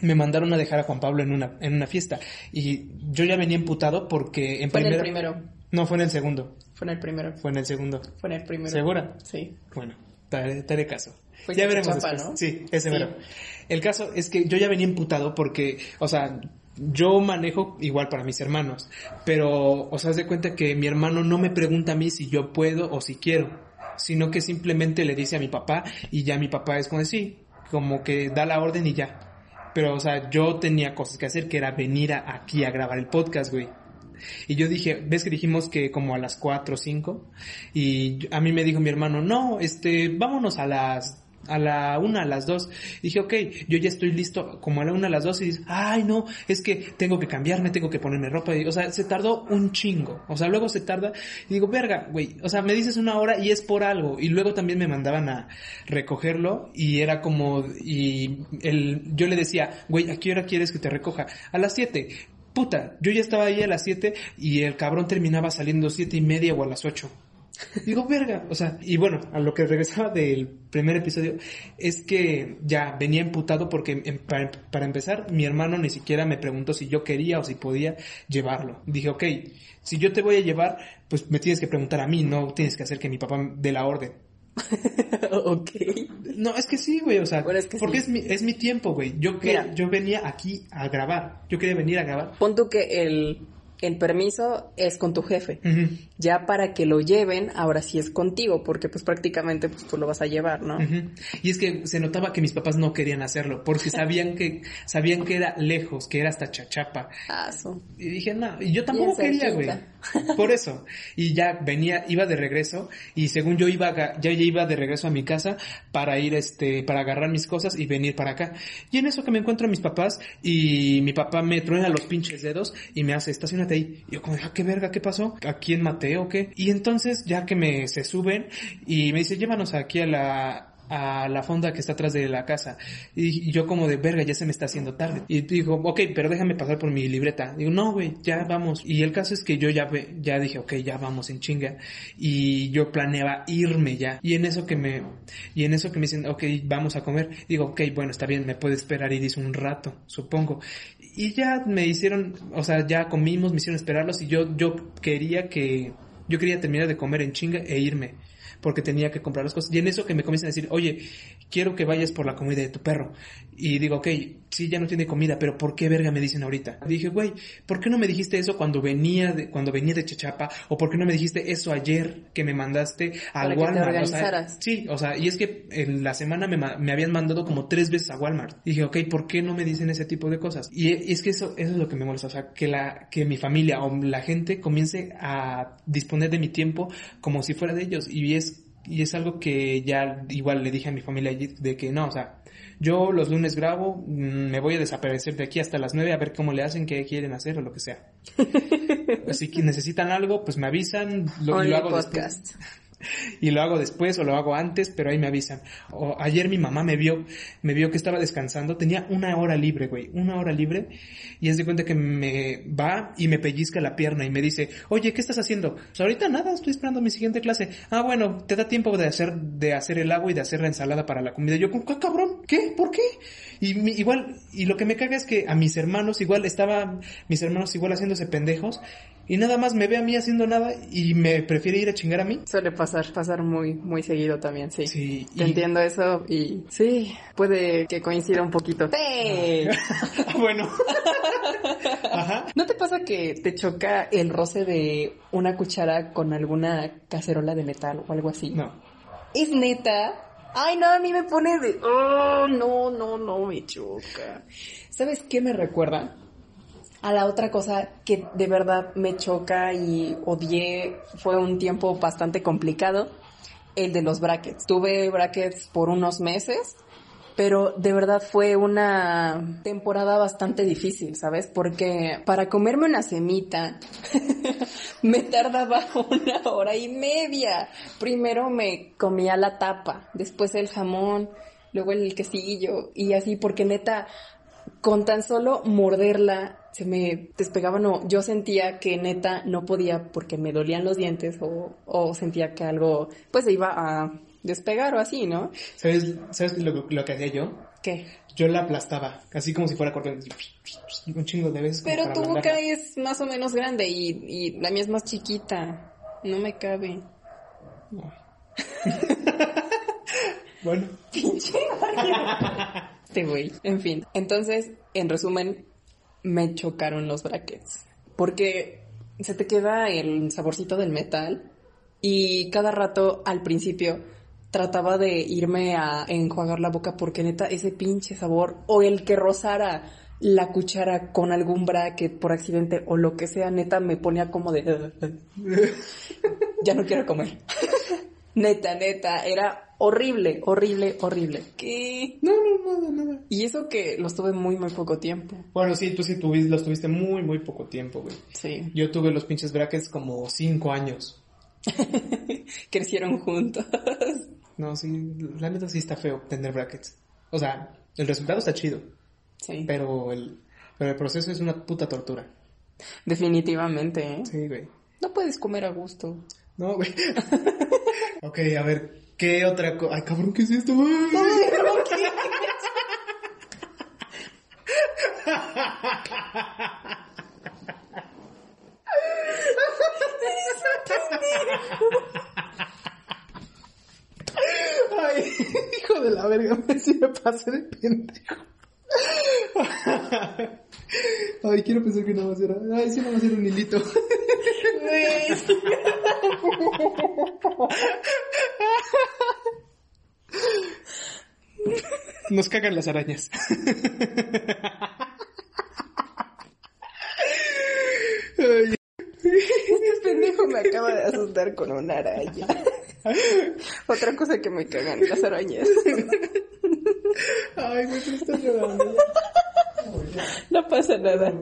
me mandaron a dejar a Juan Pablo en una, en una fiesta. Y yo ya venía emputado porque en
Fue en el primero.
No, fue en el segundo.
Fue en el primero.
Fue en el segundo.
Fue en el primero.
¿Segura?
Sí.
Bueno, te haré, caso.
Fue
ya veremos
Chapa. ¿no?
Sí, ese
Sí.
El caso es que yo ya venía emputado porque, o sea, yo manejo igual para mis hermanos, pero, o sea, haz de cuenta que mi hermano no me pregunta a mí si yo puedo o si quiero, sino que simplemente le dice a mi papá y ya mi papá es como de sí, como que da la orden y ya. Pero, o sea, yo tenía cosas que hacer, que era venir aquí a grabar el podcast, güey. Y yo dije, ves que dijimos que como a las 4 o 5 y a mí me dijo mi hermano, no, este, vámonos a las a la una, a las dos. Dije, ok, yo ya estoy listo como a la una, a las dos y dice, ay no, es que tengo que cambiarme, tengo que ponerme ropa. Y, o sea, se tardó un chingo. O sea, luego se tarda y digo, verga, güey, o sea, me dices una hora y es por algo. Y luego también me mandaban a recogerlo y era como, y el, yo le decía, güey, ¿a qué hora quieres que te recoja? A las siete. Puta, yo ya estaba ahí a las 7 y el cabrón terminaba saliendo siete y media o a las 8. Digo, verga, o sea, y bueno, a lo que regresaba del primer episodio es que ya venía emputado porque em, para, para empezar mi hermano ni siquiera me preguntó si yo quería o si podía llevarlo. Dije, ok, si yo te voy a llevar, pues me tienes que preguntar a mí, no tienes que hacer que mi papá dé la orden. (laughs)
ok.
No, es que sí, güey, o sea,
Bueno, es que
porque
sí.
es mi, es mi tiempo, güey. Yo, que,
Mira.
yo venía aquí a grabar, yo quería venir a grabar.
Pon tú que el, el permiso es con tu jefe. Ya para que lo lleven, ahora sí es contigo, porque pues prácticamente pues tú lo vas a llevar, ¿no?
Y es que se notaba que mis papás no querían hacerlo, porque (laughs) sabían que, sabían que era lejos, que era hasta Chachapa.
Ah.
Y dije, no, y yo tampoco quería, güey. (laughs) Por eso. Y ya venía, iba de regreso, y según yo iba, ya, ya iba de regreso a mi casa para ir, este, para agarrar mis cosas y venir para acá. Y en eso que me encuentro a mis papás, y mi papá me truena los pinches dedos y me hace, estacionate ahí. Y yo como, ah, qué verga, ¿qué pasó? ¿A quién maté o qué? Y entonces, ya que me, se suben, y me dice, llévanos aquí a la, a la fonda que está atrás de la casa. Y, yo como de verga, ya se me está haciendo tarde. Y digo, ok, pero déjame pasar por mi libreta. Digo, no, güey, ya vamos. Y el caso es que yo ya, ya dije, ok, ya vamos en chinga. Y yo planeaba irme ya. Y en eso que me, y en eso que me dicen, ok, vamos a comer. Digo, ok, bueno, está bien, me puede esperar dice un rato, supongo. Y ya me hicieron, o sea, ya comimos, me hicieron esperarlos y yo, yo quería que, yo quería terminar de comer en chinga e irme porque tenía que comprar las cosas. Y en eso que me comienzan a decir, oye, quiero que vayas por la comida de tu perro. Y digo, ok, sí, ya no tiene comida, pero ¿por qué verga me dicen ahorita? Dije, güey, ¿por qué no me dijiste eso cuando venía de, cuando venía de Chachapa? ¿O por qué no me dijiste eso ayer que me mandaste al
Para que te
Walmart? O sea, sí, o sea, y es que en la semana me, me habían mandado como tres veces a Walmart. Dije, ok, ¿por qué no me dicen ese tipo de cosas? Y, y es que eso, eso es lo que me molesta, o sea, que la, que mi familia o la gente comience a disponer de mi tiempo como si fuera de ellos. Y es, y es algo que ya igual le dije a mi familia de que no, o sea, yo los lunes grabo, mm, me voy a desaparecer de aquí hasta las nueve a ver cómo le hacen, qué quieren hacer o lo que sea. (laughs) Así que necesitan algo, pues me avisan, lo,
Only
lo hago después. Y lo hago después o lo hago antes, pero ahí me avisan. O ayer mi mamá me vio, me vio que estaba descansando, tenía una hora libre, güey, una hora libre, y es de cuenta que me va y me pellizca la pierna y me dice, oye, ¿qué estás haciendo? Pues ahorita nada, estoy esperando mi siguiente clase. Ah, bueno, te da tiempo de hacer, de hacer el agua y de hacer la ensalada para la comida. Yo, ¿qué cabrón? ¿Qué? ¿Por qué? Y igual, y lo que me caga es que a mis hermanos igual estaban, mis hermanos igual haciéndose pendejos, y nada más me ve a mí haciendo nada y me prefiere ir a chingar a mí.
Suele pasar, pasar muy, muy seguido también, sí.
Sí,
Te
y-
entiendo eso y sí, puede que coincida un poquito. ¡Sí! (laughs)
Ah, bueno. (laughs) Ajá.
¿No te pasa que te choca el roce de una cuchara con alguna cacerola de metal o algo así?
No.
¿Es neta? Ay, no, a mí me pone de... Oh, no, no, no, me choca. ¿Sabes qué me recuerda? A la otra cosa que de verdad me choca y odié, fue un tiempo bastante complicado, el de los brackets. Tuve brackets por unos meses, pero de verdad fue una temporada bastante difícil, ¿sabes? Porque para comerme una semita (laughs) me tardaba una hora y media. Primero me comía la tapa, después el jamón, luego el quesillo y así, porque neta, con tan solo morderla se me despegaba, no, yo sentía que neta no podía porque me dolían los dientes o, o sentía que algo pues se iba a despegar o así, ¿no?
¿Sabes, ¿sabes lo, lo que hacía yo?
¿Qué?
yo la aplastaba, así como si fuera corriendo. Un chingo de veces.
Pero tu boca es más o menos grande y, y la mía es más chiquita. No me cabe. (laughs)
Bueno, (laughs) (laughs)
Este güey. En fin. Entonces, en resumen, me chocaron los brackets. Porque se te queda el saborcito del metal. Y cada rato, al principio, trataba de irme a enjuagar la boca porque neta, ese pinche sabor, o el que rozara la cuchara con algún bracket por accidente, o lo que sea, neta, me ponía como de... (laughs) ya no quiero comer. (laughs) neta, neta, era horrible, horrible, horrible. ¿Qué?
no, no, nada, nada.
Y eso que los tuve muy, muy poco tiempo.
Bueno, sí, tú sí tuviste, los tuviste muy, muy poco tiempo, güey.
Sí.
Yo tuve los pinches brackets como cinco años. (laughs)
Crecieron juntos.
No, sí, la neta sí está feo tener brackets. O sea, el resultado está chido,
Sí.
pero el, pero el proceso es una puta tortura.
Definitivamente, ¿eh?
Sí, güey.
No puedes comer a gusto.
No, güey. (laughs) ok, a ver, ¿qué otra cosa? Ay, cabrón, ¿qué es esto? Ay, hijo de la verga, me si me pasé de pendejo. Ay, quiero pensar que no va a ser. Ay, sí, no va a ser un hilito. Nos cagan las arañas. Ay,
Este pendejo me acaba de asustar con una araña. Otra cosa que me cagan, las arañas.
ay, pero estás llorando.
No pasa nada.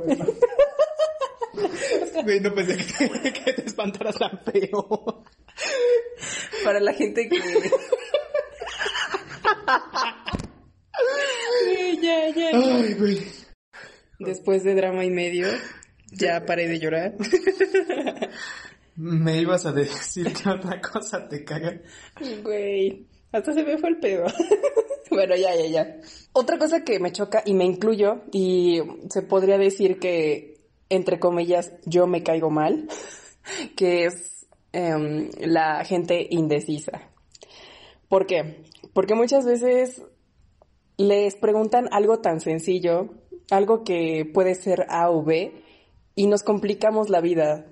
Güey, no pensé que te, (laughs) que te espantaras tan feo.
Para la gente que... Sí, ya, ya.
Ay, güey.
Después de drama y medio, ya paré de llorar.
Me ibas a decir que otra cosa te caga.
Güey, hasta se me fue el pedo. (laughs) bueno, ya, ya, ya. Otra cosa que me choca, y me incluyo, y se podría decir que, entre comillas, yo me caigo mal, (laughs) que es em, la gente indecisa. ¿Por qué? Porque muchas veces les preguntan algo tan sencillo, algo que puede ser A o B, y nos complicamos la vida.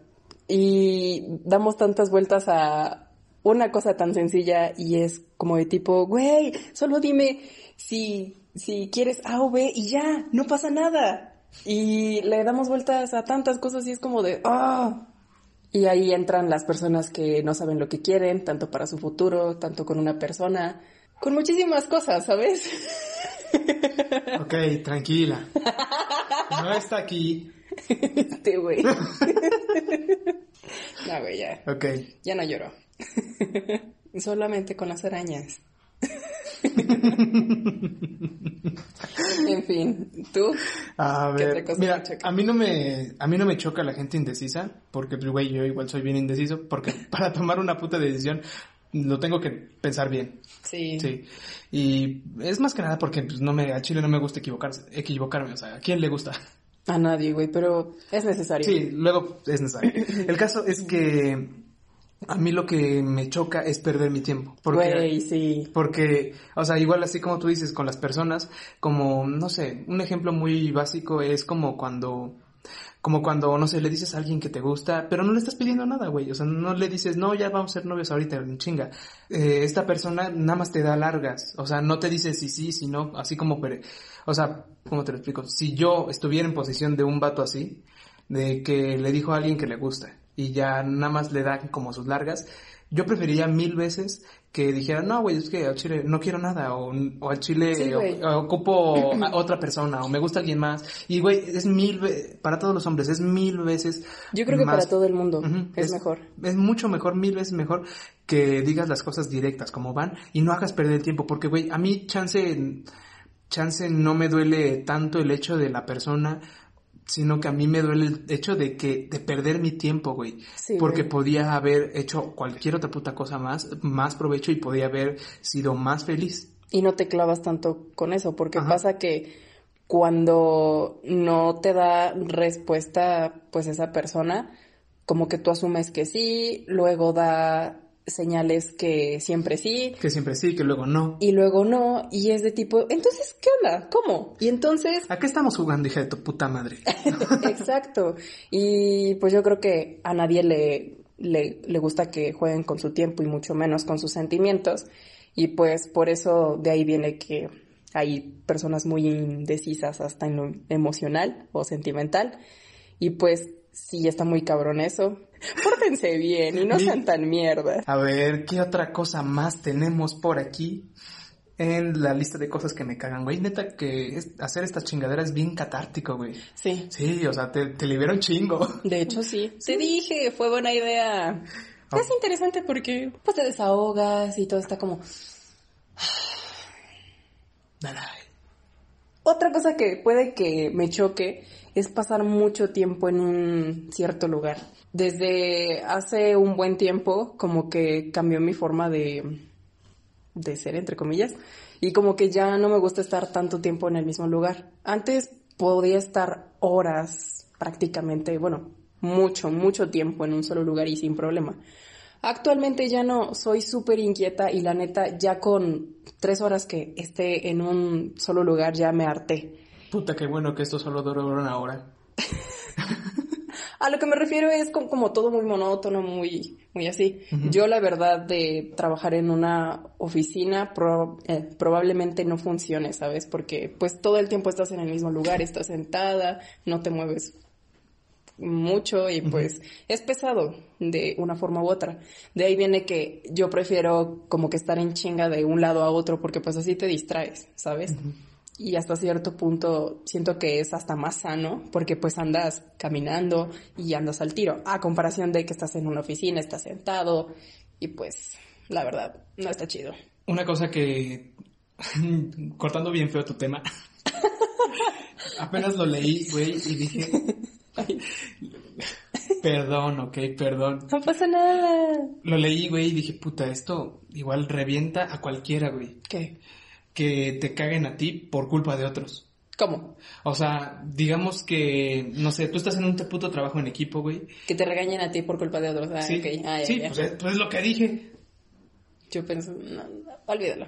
Y damos tantas vueltas a una cosa tan sencilla y es como de tipo, güey, solo dime si, si quieres A o B y ya, no pasa nada. Y le damos vueltas a tantas cosas y es como de, ah. Y ahí entran las personas que no saben lo que quieren, tanto para su futuro, tanto con una persona, con muchísimas cosas, ¿sabes? (laughs)
Ok, tranquila. No está aquí.
Este güey. (laughs) no, güey, ya.
Ok.
Ya no lloro. (laughs) Solamente con las arañas. en fin, ¿tú?
A
¿Qué
ver,
cosa
mira, a mí no me, a mí no me choca la gente indecisa, porque, pues, güey, yo igual soy bien indeciso, porque (laughs) para tomar una puta decisión lo tengo que pensar bien,
Sí.
sí. Y es más que nada porque, pues, no me, a Chile no me gusta equivocarse, equivocarme, o sea, ¿a quién le gusta?
A nadie, güey, pero es necesario.
Sí, luego es necesario. (laughs) El caso es que a mí lo que me choca es perder mi tiempo, porque...
Güey, sí.
Porque, o sea, igual así como tú dices con las personas, como, no sé, un ejemplo muy básico es como cuando, como cuando, no sé, le dices a alguien que te gusta, pero no le estás pidiendo nada, güey. O sea, no le dices, no, ya vamos a ser novios ahorita, en chinga. Eh, esta persona nada más te da largas. O sea, no te dice si sí, si no, así como, pero, o sea, ¿cómo te lo explico? Si yo estuviera en posición de un vato así, de que le dijo a alguien que le gusta y ya nada más le da como sus largas, yo preferiría mil veces que dijera, no, güey, es que al chile no quiero nada, o, o al chile
Sí,
o- ocupo a otra persona, o me gusta alguien más. Y, güey, es mil, ve- para todos los hombres, es mil veces.
Yo creo que
más-
para todo el mundo
Ujú,
es, mejor.
Es mucho mejor, mil veces mejor que digas las cosas directas como van y no hagas perder el tiempo, porque, güey, a mí chance, chance no me duele tanto el hecho de la persona, sino que a mí me duele el hecho de que, de perder mi tiempo, güey.
Sí,
porque
güey.
podía haber hecho cualquier otra puta cosa más, más provecho y podía haber sido más feliz.
Y no te clavas tanto con eso, porque pasa que cuando no te da respuesta, pues esa persona, como que tú asumes que sí, luego da señales que siempre sí.
Que siempre sí, que luego no.
Y luego no, y es de tipo, entonces, ¿qué onda? ¿Cómo? Y entonces...
¿A qué estamos jugando, hija de tu puta madre? (laughs)
Exacto. Y pues yo creo que a nadie le, le, le gusta que jueguen con su tiempo y mucho menos con sus sentimientos. Y pues por eso de ahí viene que hay personas muy indecisas hasta en lo emocional o sentimental. Y pues sí, está muy cabrón eso. Pórtense bien y no sean tan mierda.
A ver, ¿qué otra cosa más tenemos por aquí? En la lista de cosas que me cagan, güey. Neta que hacer esta chingadera es bien catártico, güey.
Sí.
Sí, o sea, te, te libera un chingo.
De hecho, sí. (laughs) Te dije, fue buena idea. Oh. Es interesante porque pues te desahogas y todo está como... Otra cosa que puede que me choque es pasar mucho tiempo en un cierto lugar. Desde hace un buen tiempo como que cambió mi forma de, de ser, entre comillas, y como que ya no me gusta estar tanto tiempo en el mismo lugar. Antes podía estar horas prácticamente, bueno, mucho, mucho tiempo en un solo lugar y sin problema. Actualmente ya no, soy súper inquieta y la neta, ya con tres horas que esté en un solo lugar ya me harté.
Puta, qué bueno que esto solo duró una hora. (laughs)
A lo que me refiero es como, todo muy monótono, muy, muy así. Yo la verdad de trabajar en una oficina eh, probablemente no funcione, ¿sabes? Porque pues todo el tiempo estás en el mismo lugar, estás sentada, no te mueves mucho y pues es pesado de una forma u otra. De ahí viene que yo prefiero como que estar en chinga de un lado a otro porque pues así te distraes, ¿sabes? Y hasta cierto punto siento que es hasta más sano porque pues andas caminando y andas al tiro, a comparación de que estás en una oficina, estás sentado y pues la verdad no está chido.
Una cosa que, (laughs) cortando bien feo tu tema, (laughs) apenas lo leí, güey, y dije, (laughs) Perdón, ok, perdón.
No pasa nada.
Lo leí, güey, y dije, puta, esto igual revienta a cualquiera, güey.
¿Qué?
Que te caguen a ti por culpa de otros.
¿Cómo?
O sea, digamos que, no sé, tú estás en un puto trabajo en equipo, güey.
Que te regañen a ti por culpa de otros. Ah, sí, ah,
sí Pues, es, pues, lo que dije.
Yo pienso, no, olvídalo.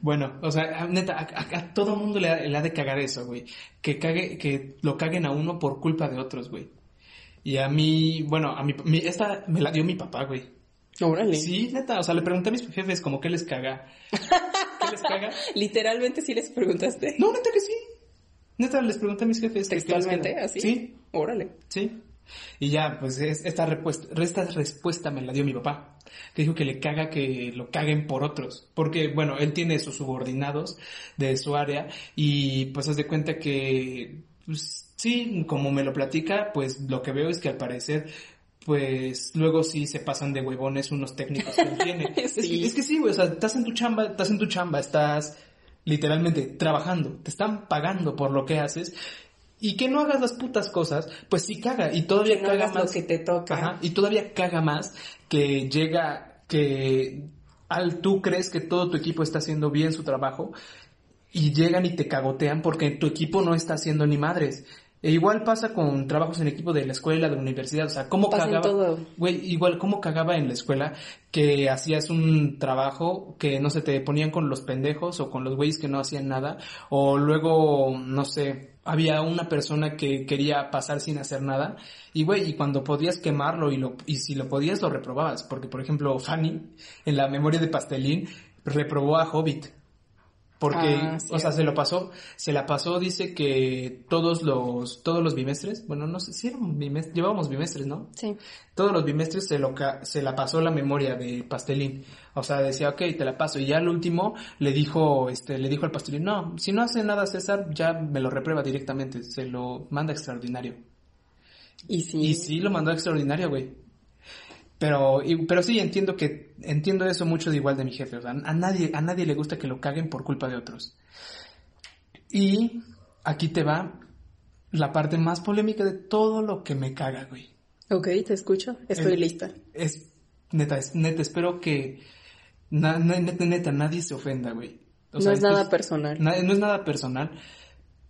Bueno, o sea, neta, a, todo mundo le, ha de cagar eso, güey. Que cague, que lo caguen a uno por culpa de otros, güey. Y a mí, bueno, a mí, esta me la dio mi papá, güey.
Órale.
Sí, neta, o sea, le pregunté a mis jefes como qué les caga. (laughs) ¿Qué les caga? (laughs)
Literalmente sí les preguntaste.
No, neta que sí. Neta, les pregunté a mis jefes.
¿Textualmente? ¿Así?
Sí.
Órale.
Sí. Y ya, pues esta respuesta, esta respuesta me la dio mi papá, que dijo que le caga que lo caguen por otros, porque bueno, él tiene sus subordinados de su área y pues haz de cuenta que, pues sí, como me lo platica, pues lo que veo es que al parecer pues luego sí se pasan de huevones unos técnicos que él tiene. (laughs) es, que, sí, güey, o sea, estás en tu chamba, estás en tu chamba, estás literalmente trabajando, te están pagando por lo que haces y que no hagas las putas cosas, pues sí caga y todavía caga más
que te toca.
y todavía caga más que llega que al tú crees que todo tu equipo está haciendo bien su trabajo y llegan y te cagotean porque tu equipo no está haciendo ni madres. E igual pasa con trabajos en equipo de la escuela, de la universidad, o sea, cómo cagaba, güey, igual cómo cagaba en la escuela que hacías un trabajo que no se te ponían con los pendejos o con los güeyes que no hacían nada, o luego, no sé, había una persona que quería pasar sin hacer nada, y güey, y cuando podías quemarlo y lo, y si lo podías lo reprobabas, porque por ejemplo, Fanny, en la memoria de Pastelín, reprobó a Hobbit porque, ah, o sea, se lo pasó, se la pasó, dice que todos los, todos los bimestres, bueno, no sé si eran bimestres, llevábamos bimestres, ¿no?
Sí.
Todos los bimestres se lo, se la pasó la memoria de Pastelín. O sea, decía, ok, te la paso. Y ya al último le dijo, este, le dijo al Pastelín, no, si no hace nada César, ya me lo reprueba directamente, se lo manda extraordinario.
Y sí.
Y sí lo mandó extraordinario, güey. Pero, pero sí entiendo que, entiendo eso mucho de igual de mi jefe. O sea, a nadie, a nadie le gusta que lo caguen por culpa de otros. Y aquí te va la parte más polémica de todo lo que me caga, güey.
Ok, te escucho. Estoy lista.
Es, neta, neta, espero que, neta, neta, nadie se ofenda, güey.
no es nada personal.
no es nada personal.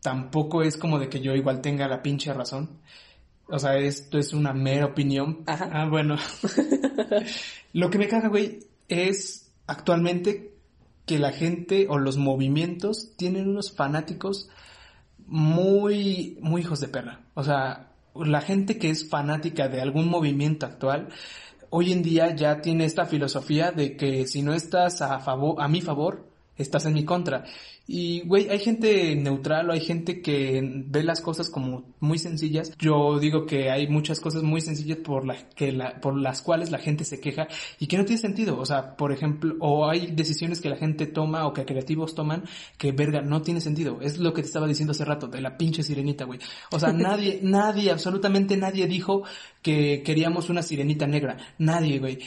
Tampoco es como de que yo igual tenga la pinche razón. O sea, esto es una mera opinión.
Ajá.
Ah, bueno. (laughs) Lo que me caga, güey, es actualmente que la gente o los movimientos tienen unos fanáticos muy, muy hijos de perra. O sea, la gente que es fanática de algún movimiento actual, hoy en día ya tiene esta filosofía de que si no estás a favor, a mi favor, estás en mi contra. Y, güey, hay gente neutral o hay gente que ve las cosas como muy sencillas. Yo digo que hay muchas cosas muy sencillas por, la, que la, por las cuales la gente se queja y que no tiene sentido. O sea, por ejemplo, o hay decisiones que la gente toma o que creativos toman que, verga, no tiene sentido. Es lo que te estaba diciendo hace rato, de la pinche sirenita, güey. O sea, (laughs) nadie, nadie, absolutamente nadie dijo que queríamos una sirenita negra. Nadie, güey.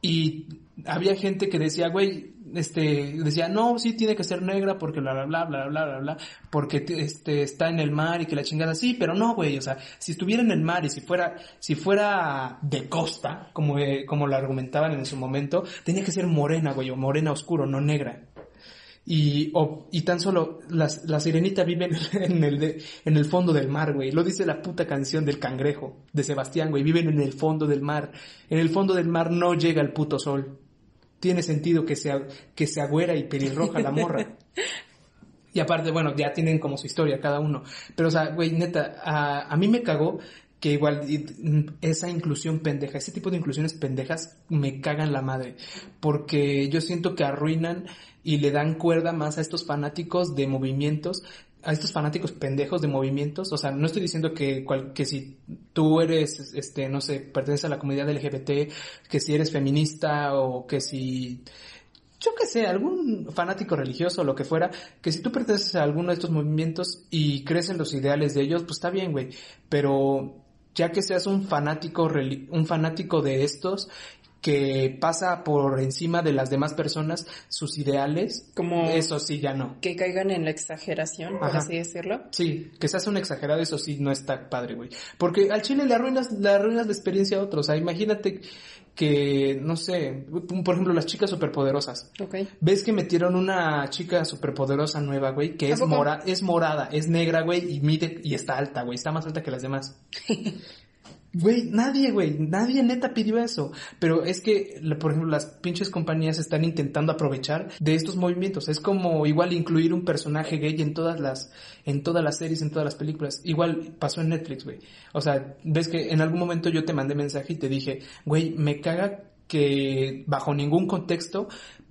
Y había gente que decía, güey, este, decía, no, sí tiene que ser negra porque bla, bla, bla, bla, bla, bla, bla, porque este, está en el mar y que la chingada, sí, pero no, güey, o sea, si estuviera en el mar y si fuera, si fuera de costa, como, eh, como lo argumentaban en su momento, tenía que ser morena, güey, o morena oscuro, no negra. Y, o, y tan solo las, la sirenita vive en el, de, en el fondo del mar, güey. Lo dice la puta canción del cangrejo de Sebastián, güey. Viven en el fondo del mar. En el fondo del mar no llega el puto sol tiene sentido que sea, que se agüera y pelirroja la morra. (laughs) y aparte, bueno, ya tienen como su historia cada uno. Pero, o sea, güey, neta, a, a mí me cagó que igual esa inclusión pendeja, ese tipo de inclusiones pendejas me cagan la madre, porque yo siento que arruinan y le dan cuerda más a estos fanáticos de movimientos a estos fanáticos pendejos de movimientos, o sea, no estoy diciendo que, que si tú eres, este, no sé, perteneces a la comunidad LGBT, que si eres feminista o que si, yo qué sé, algún fanático religioso o lo que fuera, que si tú perteneces a alguno de estos movimientos y crees en los ideales de ellos, pues está bien, güey, pero ya que seas un fanático, un fanático de estos que pasa por encima de las demás personas sus ideales,
como
eso sí ya no.
Que caigan en la exageración, por así decirlo.
Sí, que seas un exagerado, eso sí no está padre, güey. Porque al chile le arruinas, le arruinas la experiencia a otros. O sea, imagínate que, no sé, por ejemplo, las chicas superpoderosas.
Ok.
Ves que metieron una chica superpoderosa nueva, güey, que es, mora es morada, es negra, güey, y mide, y está alta, güey, está más alta que las demás. (laughs) Güey, nadie, güey, nadie neta pidió eso. Pero es que, por ejemplo, las pinches compañías están intentando aprovechar de estos movimientos. Es como igual incluir un personaje gay en todas las, en todas las series, en todas las películas. Igual pasó en Netflix, güey. O sea, ves que en algún momento yo te mandé mensaje y te dije, güey, me caga que bajo ningún contexto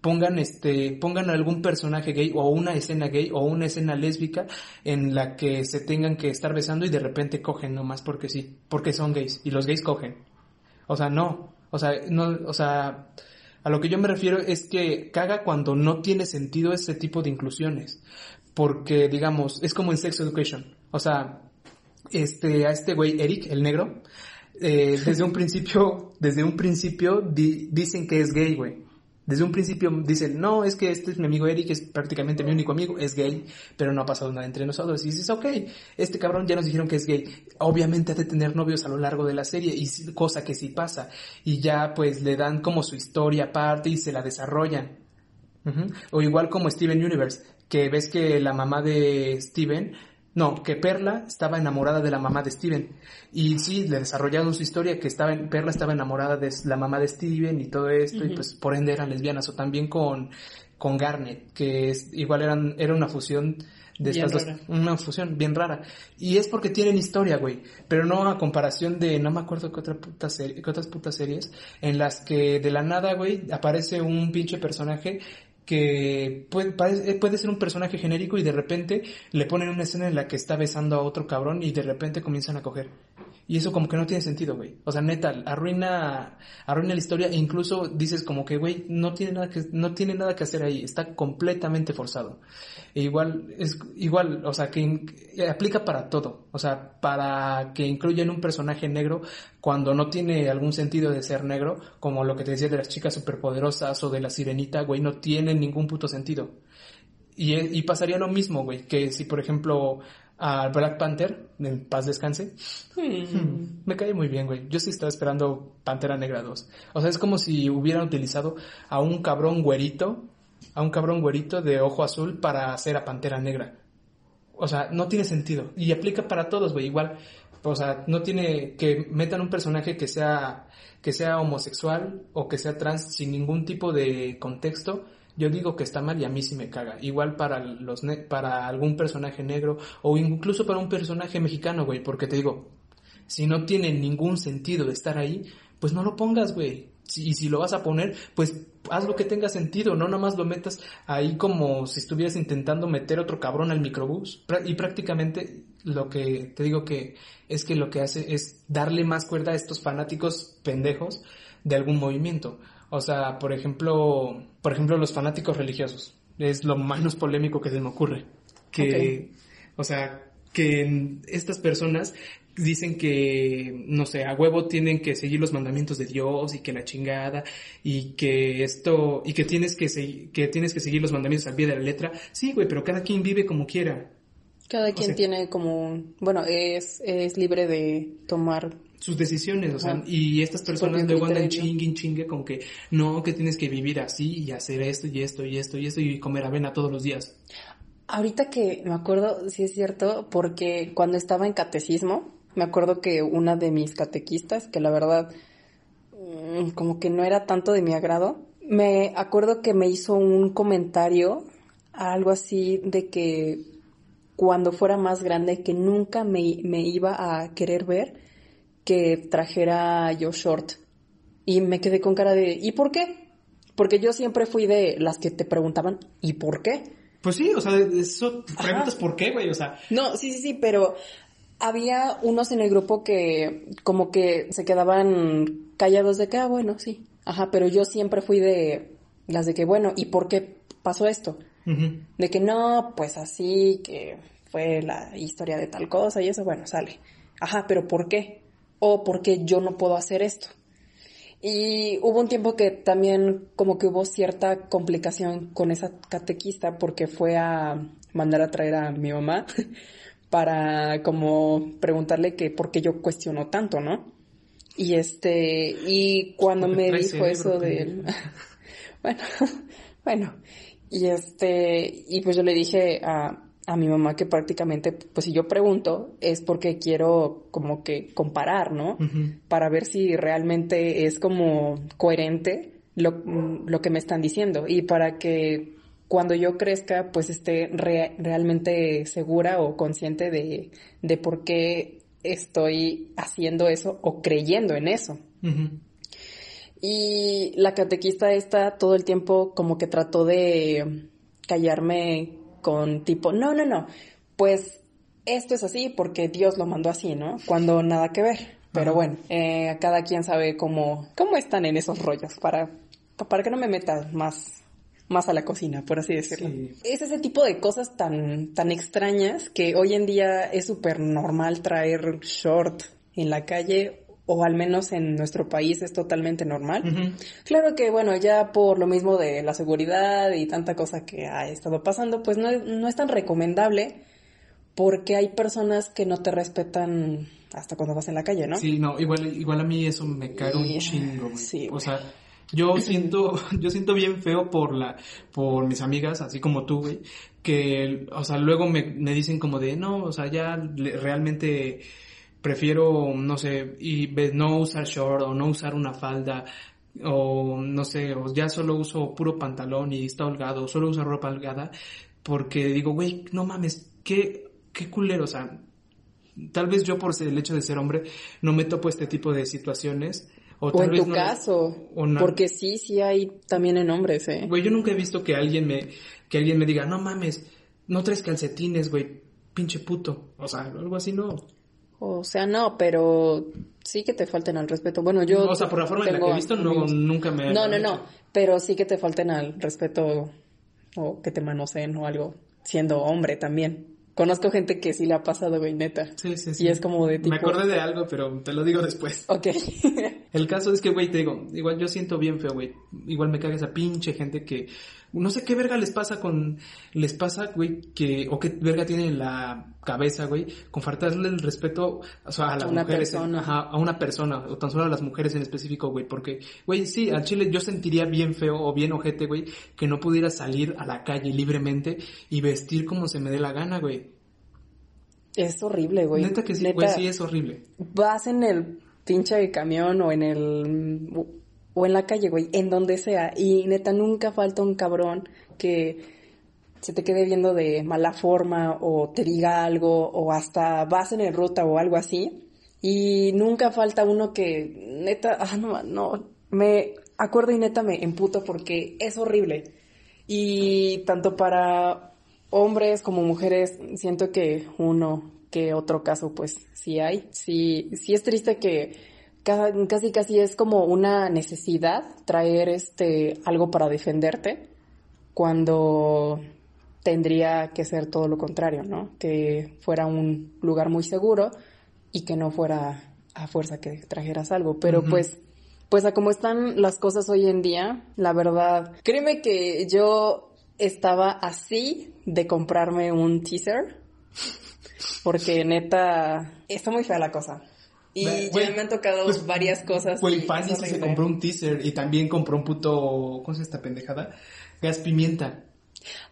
pongan este pongan algún personaje gay o una escena gay o una escena lésbica en la que se tengan que estar besando y de repente cogen nomás porque sí, porque son gays y los gays cogen. O sea, no, o sea, no, o sea, a lo que yo me refiero es que caga cuando no tiene sentido ese tipo de inclusiones, porque digamos, es como en Sex Education, o sea, este a este güey Eric, el negro, eh, desde un principio, desde un principio dicen que es gay, güey. Desde un principio dicen, no, es que este es mi amigo Eric, es prácticamente mi único amigo, es gay, pero no ha pasado nada entre nosotros. Y dices, ok, este cabrón ya nos dijeron que es gay. Obviamente ha de tener novios a lo largo de la serie, y cosa que sí pasa. Y ya pues le dan como su historia aparte y se la desarrollan. O igual como Steven Universe, que ves que la mamá de Steven no, que Perla estaba enamorada de la mamá de Steven. Y sí, le desarrollaron su historia que estaba en, Perla estaba enamorada de la mamá de Steven y todo esto, y pues por ende eran lesbianas. O también con, con Garnet, que es, igual eran, era una fusión de estas dos, una fusión bien rara. Y es porque tienen historia, güey. Pero no a comparación de, no me acuerdo qué otra puta serie, qué otras putas series, en las que de la nada, güey, aparece un pinche personaje que puede, eh, puede ser un personaje genérico y de repente le ponen una escena en la que está besando a otro cabrón y de repente comienzan a coger. Y eso como que no tiene sentido, güey. O sea, neta, arruina, arruina la historia e incluso dices como que, güey, no tiene nada que, no tiene nada que hacer ahí. Está completamente forzado. E igual, es igual, o sea, que aplica para todo. O sea, para que incluyan un personaje negro cuando no tiene algún sentido de ser negro, como lo que te decía de las chicas superpoderosas o de la sirenita, güey, no tiene ningún puto sentido. Y, y pasaría lo mismo, güey, que si por ejemplo a Black Panther, en paz descanse. Hmm. Me cae muy bien, güey. Yo sí estaba esperando Pantera Negra 2. O sea, es como si hubieran utilizado a un cabrón güerito a un cabrón güerito de ojo azul para hacer a Pantera Negra. O sea, no tiene sentido. Y aplica para todos, güey. Igual, o sea, no tiene que metan un personaje que sea, que sea homosexual o que sea trans sin ningún tipo de contexto. Yo digo que está mal y a mí sí me caga. Igual para los para algún personaje negro o incluso para un personaje mexicano, güey, porque te digo, si no tiene ningún sentido estar ahí, pues no lo pongas, güey. y si lo vas a poner, pues haz lo que tenga sentido, no nada más lo metas ahí como si estuvieras intentando meter otro cabrón al microbús. Y prácticamente lo que te digo que es que lo que hace es darle más cuerda a estos fanáticos pendejos de algún movimiento. O sea, por ejemplo, por ejemplo los fanáticos religiosos. Es lo menos polémico que se me ocurre. Que, o sea, que estas personas dicen que, no sé, a huevo tienen que seguir los mandamientos de Dios y que la chingada y que esto, y que tienes que, que tienes que seguir los mandamientos al pie de la letra. Sí, güey, pero cada quien vive como quiera.
Cada quien tiene como, bueno, es, es libre de tomar
sus decisiones, o sea, y estas personas luego andan chingue, chingue con que no, que tienes que vivir así y hacer esto y esto y esto y esto y comer avena todos los días.
Ahorita que me acuerdo, sí es cierto, porque cuando estaba en catecismo, me acuerdo que una de mis catequistas, que la verdad mm, como que no era tanto de mi agrado, me acuerdo que me hizo un comentario, algo así de que cuando fuera más grande, que nunca me, iba a querer ver que trajera yo short. Y me quedé con cara de, ¿y por qué? Porque yo siempre fui de las que te preguntaban, ¿y por qué?
Pues sí, o sea, eso preguntas por qué, güey, o sea.
No, sí, sí, sí, pero había unos en el grupo que como que se quedaban callados de que, ah, bueno, sí. Ajá, pero yo siempre fui de las de que, bueno, ¿y por qué pasó esto? De que no, pues así, que fue la historia de tal cosa y eso, bueno, sale. Ajá, pero ¿por qué? O ¿por qué yo no puedo hacer esto? Y hubo un tiempo que también como que hubo cierta complicación con esa catequista porque fue a mandar a traer a mi mamá (laughs) para como preguntarle que por qué yo cuestiono tanto, ¿no? Y este, y cuando me dijo eso de (laughs) bueno, (laughs) bueno, y este, y pues yo le dije a, a mi mamá que prácticamente, pues si yo pregunto, es porque quiero como que comparar, ¿no? Para ver si realmente es como coherente lo, lo que me están diciendo y para que cuando yo crezca, pues esté realmente segura o consciente de, de, por qué estoy haciendo eso o creyendo en eso. Y la catequista esta todo el tiempo como que trató de callarme con tipo, no, no, no, pues esto es así porque Dios lo mandó así, ¿no? Cuando nada que ver. Pero bueno, eh, cada quien sabe cómo, cómo están en esos rollos para, para que no me meta más más a la cocina, por así decirlo. Es ese tipo de cosas tan, tan extrañas que hoy en día es súper normal traer short en la calle o al menos en nuestro país es totalmente normal. Claro que, bueno, ya por lo mismo de la seguridad y tanta cosa que ha estado pasando, pues no, no es tan recomendable porque hay personas que no te respetan hasta cuando vas en la calle, ¿no?
Sí, no, igual, igual a mí eso me cae un chingo, Sí, o sea, yo siento, (laughs) yo siento bien feo por la, por mis amigas, así como tú, güey, que, o sea, luego me, me dicen como de, no, o sea, ya realmente prefiero, no sé, y no usar short o no usar una falda, o no sé, o ya solo uso puro pantalón y está holgado, solo uso ropa holgada, porque digo, güey, no mames, qué, qué culero, o sea, tal vez yo por el hecho de ser hombre no me topo este tipo de situaciones,
o, en tu caso. Porque sí, sí hay también en hombres, ¿eh?
Güey, yo nunca he visto que alguien me, que alguien me diga, no mames, no traes calcetines, güey, pinche puto. O sea, algo así no.
O sea, no, pero sí que te falten al respeto. Bueno, yo.
O sea, por la forma en la que he visto, no, nunca me.
No, no, no. Pero sí que te falten al respeto o que te manoseen o algo, siendo hombre también. Conozco gente que sí le ha pasado, güey, neta.
Sí, sí, sí.
Y es como de tipo.
Me acordé de algo, pero te lo digo después.
Ok. (laughs)
El caso es que, güey, te digo, igual yo siento bien feo, güey. Igual me caga esa pinche gente que no sé qué verga les pasa con, les pasa, güey, que, o qué verga tiene en la cabeza, güey, con faltarle el respeto, o sea, a las
una
mujeres,
persona.
ajá, a una persona, o tan solo a las mujeres en específico, güey, porque, güey, sí, al chile yo sentiría bien feo o bien ojete, güey, que no pudiera salir a la calle libremente y vestir como se me dé la gana, güey.
Es horrible, güey.
Neta que sí,
Neta,
güey, sí es horrible.
Vas en el pinche camión o en el... o en la calle, güey, en donde sea. Y neta, nunca falta un cabrón que se te quede viendo de mala forma o te diga algo o hasta vas en el ruta o algo así. Y nunca falta uno que neta, ah, no, no, me acuerdo y neta me emputo porque es horrible. Y tanto para hombres como mujeres, siento que uno que otro caso, pues sí hay. Sí, sí es triste que ca- casi casi es como una necesidad traer este algo para defenderte cuando tendría que ser todo lo contrario, ¿no? Que fuera un lugar muy seguro y que no fuera a fuerza que trajeras algo. Pero pues, pues a como están las cosas hoy en día, la verdad, créeme que yo estaba así de comprarme un teaser. Porque neta, está muy fea la cosa. Y ya me han tocado
pues,
varias cosas. Y
Fanny
es
se compró un teaser y también compró un puto, ¿cómo se llama esta pendejada? Gas pimienta.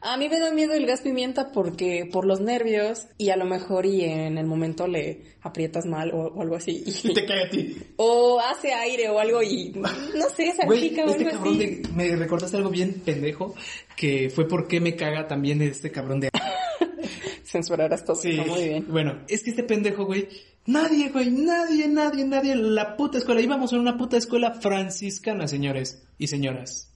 A mí me da miedo el gas pimienta porque por los nervios y a lo mejor y en el momento le aprietas mal o, o algo así. (laughs)
Y te cae a ti.
O hace aire o algo y no sé, salpica o
este
algo
cabrón
así.
de, me recordaste algo bien pendejo, que fue porque me caga también este cabrón de... (laughs)
Censurarás todo.
Sí,
está muy bien.
bueno, es que este pendejo, güey, nadie, güey, nadie, nadie, nadie, en la puta escuela, íbamos a una puta escuela franciscana, señores y señoras.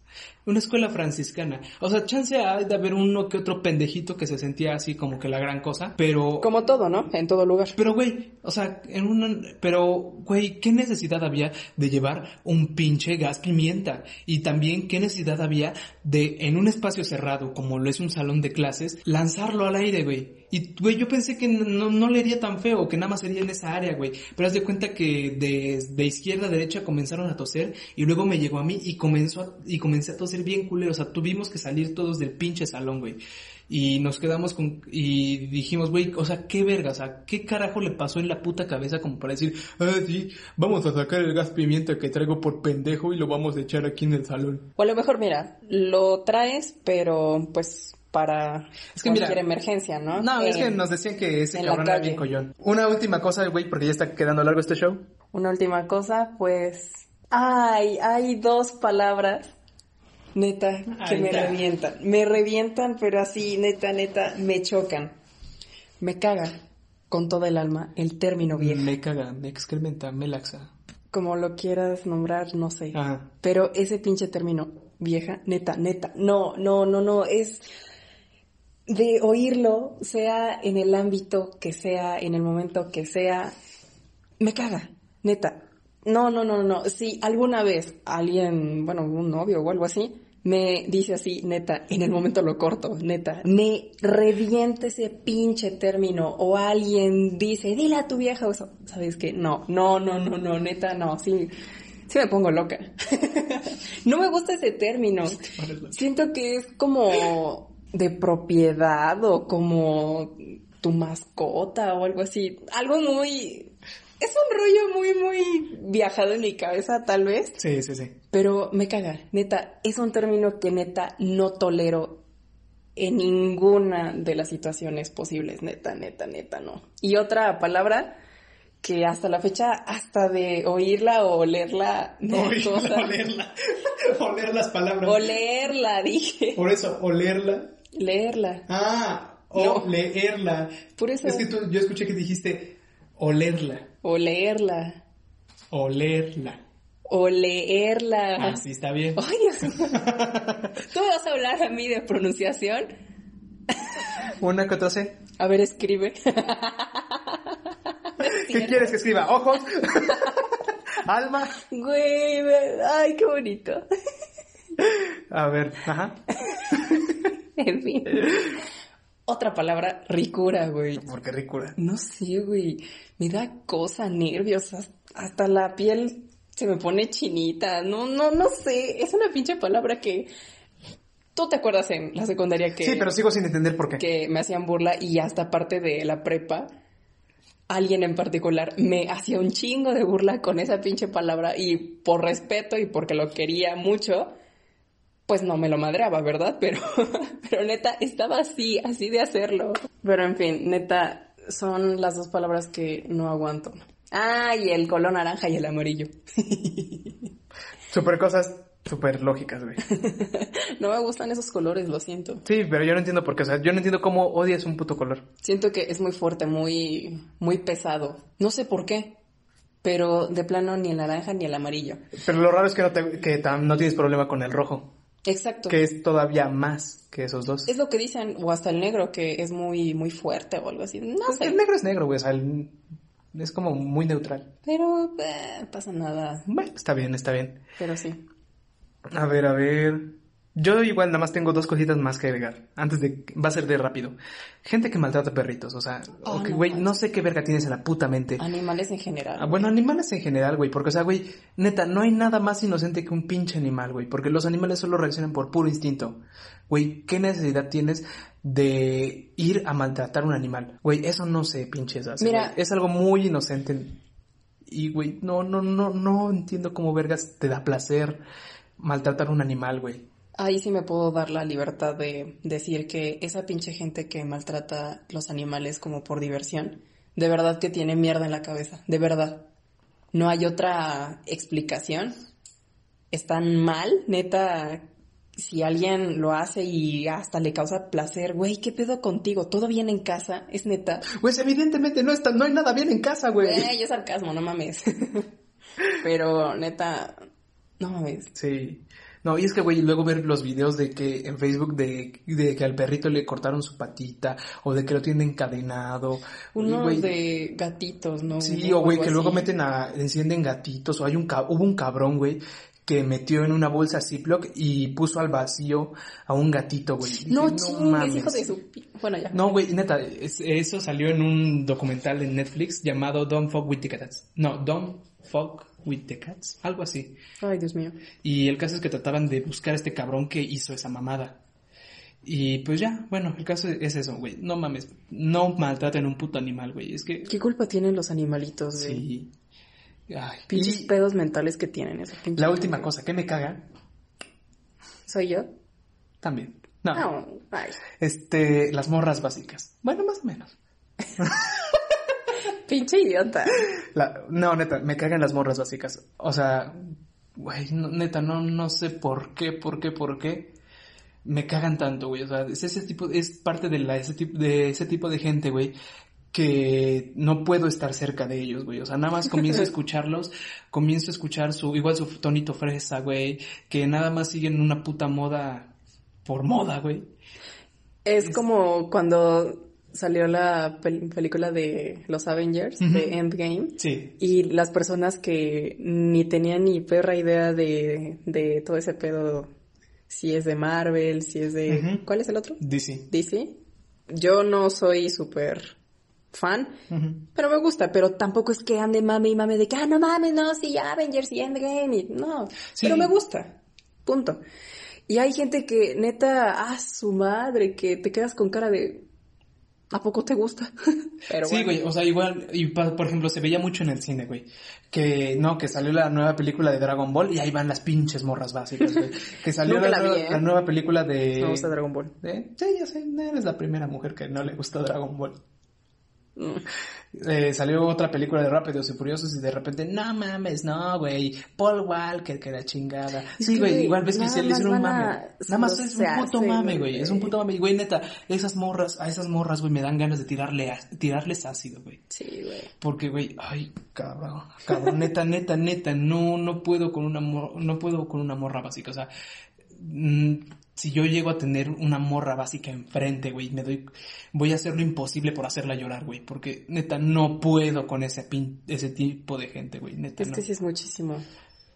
Una escuela franciscana. O sea, chance hay de haber uno que otro pendejito que se sentía así como que la gran cosa, pero...
Como todo, ¿no? En todo lugar.
Pero, güey, o sea, en una... Pero, güey, ¿qué necesidad había de llevar un pinche gas pimienta? Y también, ¿qué necesidad había de, en un espacio cerrado, como lo es un salón de clases, lanzarlo al aire, güey? Y, güey, yo pensé que no, no le iría tan feo, que nada más sería en esa área, güey. Pero haz de cuenta que de, de izquierda a derecha comenzaron a toser y luego me llegó a mí y comenzó a- y comencé a toser bien culero. O sea, tuvimos que salir todos del pinche salón, güey. Y nos quedamos con, y dijimos, güey, o sea, qué verga, o sea, qué carajo le pasó en la puta cabeza como para decir, ah, sí, vamos a sacar el gas pimienta que traigo por pendejo y lo vamos a echar aquí en el salón.
O a lo mejor, mira, lo traes, pero pues para
Es que mira-
cualquier emergencia, ¿no?
No, es que nos decían que ese cabrón era bien collón. Una última cosa, güey, porque ya está quedando largo este show.
Una última cosa, pues... Ay, hay dos palabras, neta, que
Ay,
me revientan. Me revientan, pero así, neta, neta, me chocan. Me caga con toda el alma el término vieja.
Me caga, me excrementa, me laxa.
Como lo quieras nombrar, no sé.
Ajá.
Pero ese pinche término, vieja, neta, neta, no, no, no, no, es de oírlo, sea en el ámbito que sea, en el momento que sea, me caga, neta. No, no, no, no. Si alguna vez alguien, bueno, un novio o algo así, me dice así, neta, en el momento lo corto, neta, me revienta ese pinche término o alguien dice, dile a tu vieja o eso, ¿sabes qué? No, no, no, no, no, neta, no, sí, sí me pongo loca. (laughs) no me gusta ese término. Siento que es como de propiedad o como tu mascota o algo así. Algo muy... Es un rollo muy, muy viajado en mi cabeza, tal vez.
Sí, sí, sí.
Pero me caga, neta, es un término que neta no tolero en ninguna de las situaciones posibles, neta, neta, neta, no. Y otra palabra que hasta la fecha, hasta de oírla o olerla, da
Oírla, (laughs) olerla. (laughs) oler las palabras.
Olerla, dije.
Por eso, olerla.
Leerla.
Ah, o
No.
leerla.
Por eso.
Es que tú, yo escuché que dijiste olerla.
O leerla.
Olerla.
O leerla.
Ah, sí, está bien.
Ay, Dios mío. (laughs) ¿Tú me vas a hablar a mí de pronunciación?
Una que otra C.
A ver, escribe.
¿Qué quieres que escriba? ¿Ojos? (laughs) ¿Alma?
Güey, ay, qué bonito.
A ver, ajá. (laughs)
En fin. Otra palabra, ricura, güey.
¿Por qué ricura?
No sé, güey. Me da cosa, nervios. has- Hasta la piel se me pone chinita. No, no, no sé. Es una pinche palabra que tú te acuerdas en la secundaria que...
Sí, pero sigo sin entender por qué.
Que me hacían burla y hasta parte de la prepa, alguien en particular me hacía un chingo de burla con esa pinche palabra y por respeto y porque lo quería mucho, pues no me lo madreaba, ¿verdad? (laughs) Pero, pero neta, estaba así, así de hacerlo. Pero en fin, neta, son las dos palabras que no aguanto. Ah, y el color naranja y el amarillo. (laughs)
Super cosas super lógicas, güey. (laughs)
no me gustan esos colores, lo siento.
Sí, pero yo no entiendo por qué. O sea, yo no entiendo cómo odias un puto color.
Siento que es muy fuerte, muy, muy pesado. No sé por qué. Pero de plano ni el naranja ni el amarillo.
Pero lo raro es que no, te, que no tienes problema con el rojo.
Exacto.
Que es todavía más que esos dos.
Es lo que dicen, o hasta el negro, que es muy, muy fuerte o algo así. No
pues
sé.
El negro es negro, güey. O sea, es como muy neutral.
Pero, eh, pasa nada.
Bueno, está bien, está bien.
Pero sí.
A ver, a ver. Yo igual nada más tengo dos cositas más que agregar. Antes de... Va a ser de rápido. Gente que maltrata perritos, o sea...
Oh,
güey,
no,
no, sé qué verga tienes en la puta mente.
Animales en general.
Ah, bueno, animales en general, güey. Porque, o sea, güey, neta, no hay nada más inocente que un pinche animal, güey. Porque los animales solo reaccionan por puro instinto. Güey, ¿qué necesidad tienes de ir a maltratar a un animal? Güey, eso no se pinches hace.
Mira.
Es algo muy inocente. Y, güey, no, no, no, no entiendo cómo vergas te da placer maltratar a un animal, güey.
Ahí sí me puedo dar la libertad de decir que esa pinche gente que maltrata los animales como por diversión, de verdad que tiene mierda en la cabeza, de verdad. No hay otra explicación. Están mal, neta. Si alguien lo hace y hasta le causa placer, güey, ¿qué pedo contigo? ¿Todo bien en casa? Es neta.
Pues evidentemente no está, no hay nada bien en casa, güey.
Eh, es sarcasmo, no mames. (laughs) Pero neta, no mames.
Sí. No, y es que, güey, luego ver los videos de que en Facebook de, de que al perrito le cortaron su patita o de que lo tienen encadenado.
Unos
güey,
de gatitos, ¿no?
Sí, o güey, que luego meten a, encienden gatitos o hay un, hubo un cabrón, güey, que metió en una bolsa Ziploc y puso al vacío a un gatito, güey. Dije,
No, chingues,
mames".
hijo de su... Bueno, ya.
No, güey, neta, es- eso salió en un documental en Netflix llamado Don't Fuck With the Cats. No, Don't Fuck With the Cats, algo así.
Ay, Dios mío.
Y el caso es que trataban de buscar a este cabrón que hizo esa mamada. Y pues ya, bueno, el caso es eso, güey. No mames, no maltraten un puto animal, güey. Es que...
¿Qué culpa tienen los animalitos de
Sí. Ay,
pinches
y
pedos mentales que tienen esa pinche
la última cosa que me caga,
¿Soy yo?
también. No,
No, ay.
este, las morras básicas. Bueno, más o menos. (laughs)
Pinche idiota.
La- no, neta, me cagan las morras básicas. O sea, güey, no- neta, no, no sé por qué, por qué, por qué. Me cagan tanto, güey. O sea, es ese tipo, es parte de la, ese tipo, de ese tipo de gente, güey, que no puedo estar cerca de ellos, güey. O sea, nada más comienzo a (laughs) escucharlos, comienzo a escuchar su, igual su tonito fresa, güey, que nada más siguen una puta moda por moda, güey.
Es como cuando salió la pel- película de los Avengers, de Endgame.
Sí.
Y las personas que ni tenían ni perra idea de, de todo ese pedo, si es de Marvel, si es de... ¿Cuál es el otro?
DC.
DC. Yo no soy súper fan, pero me gusta, pero tampoco es que ande mame y mame de que, ah, no mames, no, sí, Avengers y Endgame, y no,
Sí.
pero me gusta, punto. Y hay gente que neta, ah, su madre, que te quedas con cara de, ¿a poco te gusta? (laughs) pero
sí,
bueno.
güey, o sea, igual, y pa- por ejemplo, se veía mucho en el cine, güey, que no, que salió la nueva película de Dragon Ball y ahí van las pinches morras básicas, güey, que salió
Nunca
la,
la
nueva,
vi, ¿eh?
la nueva película de...
Me gusta Dragon Ball.
Sí, ya sé, eres la primera mujer que no le gusta Dragon Ball. Eh, salió otra película de Rápidos y Furiosos y de repente, no mames, no, güey, Paul Walker, que la chingada. Sí, güey, igual ves que se le hicieron un
a
mame. Nada más es un puto mame,
güey.
es un puto mame. Y, güey, neta, esas morras, a esas morras, güey, me dan ganas de tirarle, a- tirarles ácido, güey.
Sí, güey.
Porque, güey, ay, cabrón, cabrón, neta, neta, neta, no, no puedo con una mor- no puedo con una morra básica, o sea, mm, si yo llego a tener una morra básica enfrente, güey, me doy, voy a hacer lo imposible por hacerla llorar, güey, porque neta no puedo con ese pin, ese tipo de gente, güey, neta
Es
no.
que sí es muchísimo.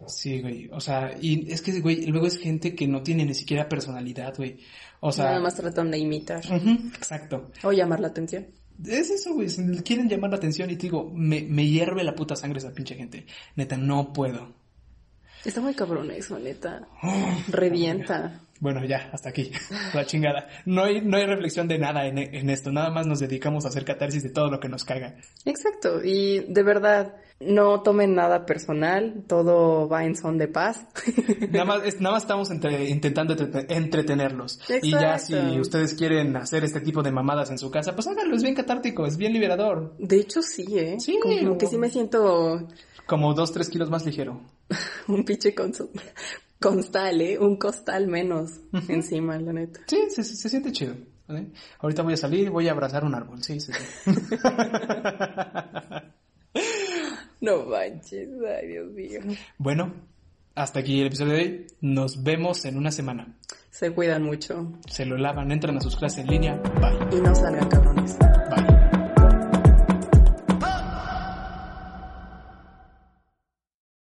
Sí, güey, o sea, y es que, güey, luego es gente que no tiene ni siquiera personalidad, güey, o sea,
Nada más tratan de imitar
exacto.
o llamar la atención.
Es eso, güey. Quieren llamar la atención y te digo, me, me hierve la puta sangre esa pinche gente. Neta, no puedo.
Está muy cabrón eso, neta. Revienta.
Bueno, ya, hasta aquí. (laughs) La chingada. No hay, no hay reflexión de nada en, en esto. Nada más nos dedicamos a hacer catarsis de todo lo que nos caga.
Exacto. Y de verdad, no tomen nada personal. Todo va en son de paz. (laughs)
Nada más, es- nada más estamos entre- intentando entrete- entretenerlos. Y ya si
Exacto.
ustedes quieren hacer este tipo de mamadas en su casa, pues háganlo. Es bien catártico, es bien liberador.
De hecho, sí, ¿eh?
Sí.
Como que sí me siento
Como dos, tres kilos más ligero. (laughs)
un pinche consu- constal, ¿eh? Un costal menos encima, la neta.
Sí, se, se- se siente chido. ¿vale? Ahorita voy a salir y voy a abrazar un árbol. Sí, sí, sí. (laughs)
No manches, ay Dios mío.
Bueno, hasta aquí el episodio de hoy. Nos vemos en una semana.
Se cuidan mucho
Se lo lavan, entran a sus clases en línea. Bye.
y no salgan cabrones.
Bye.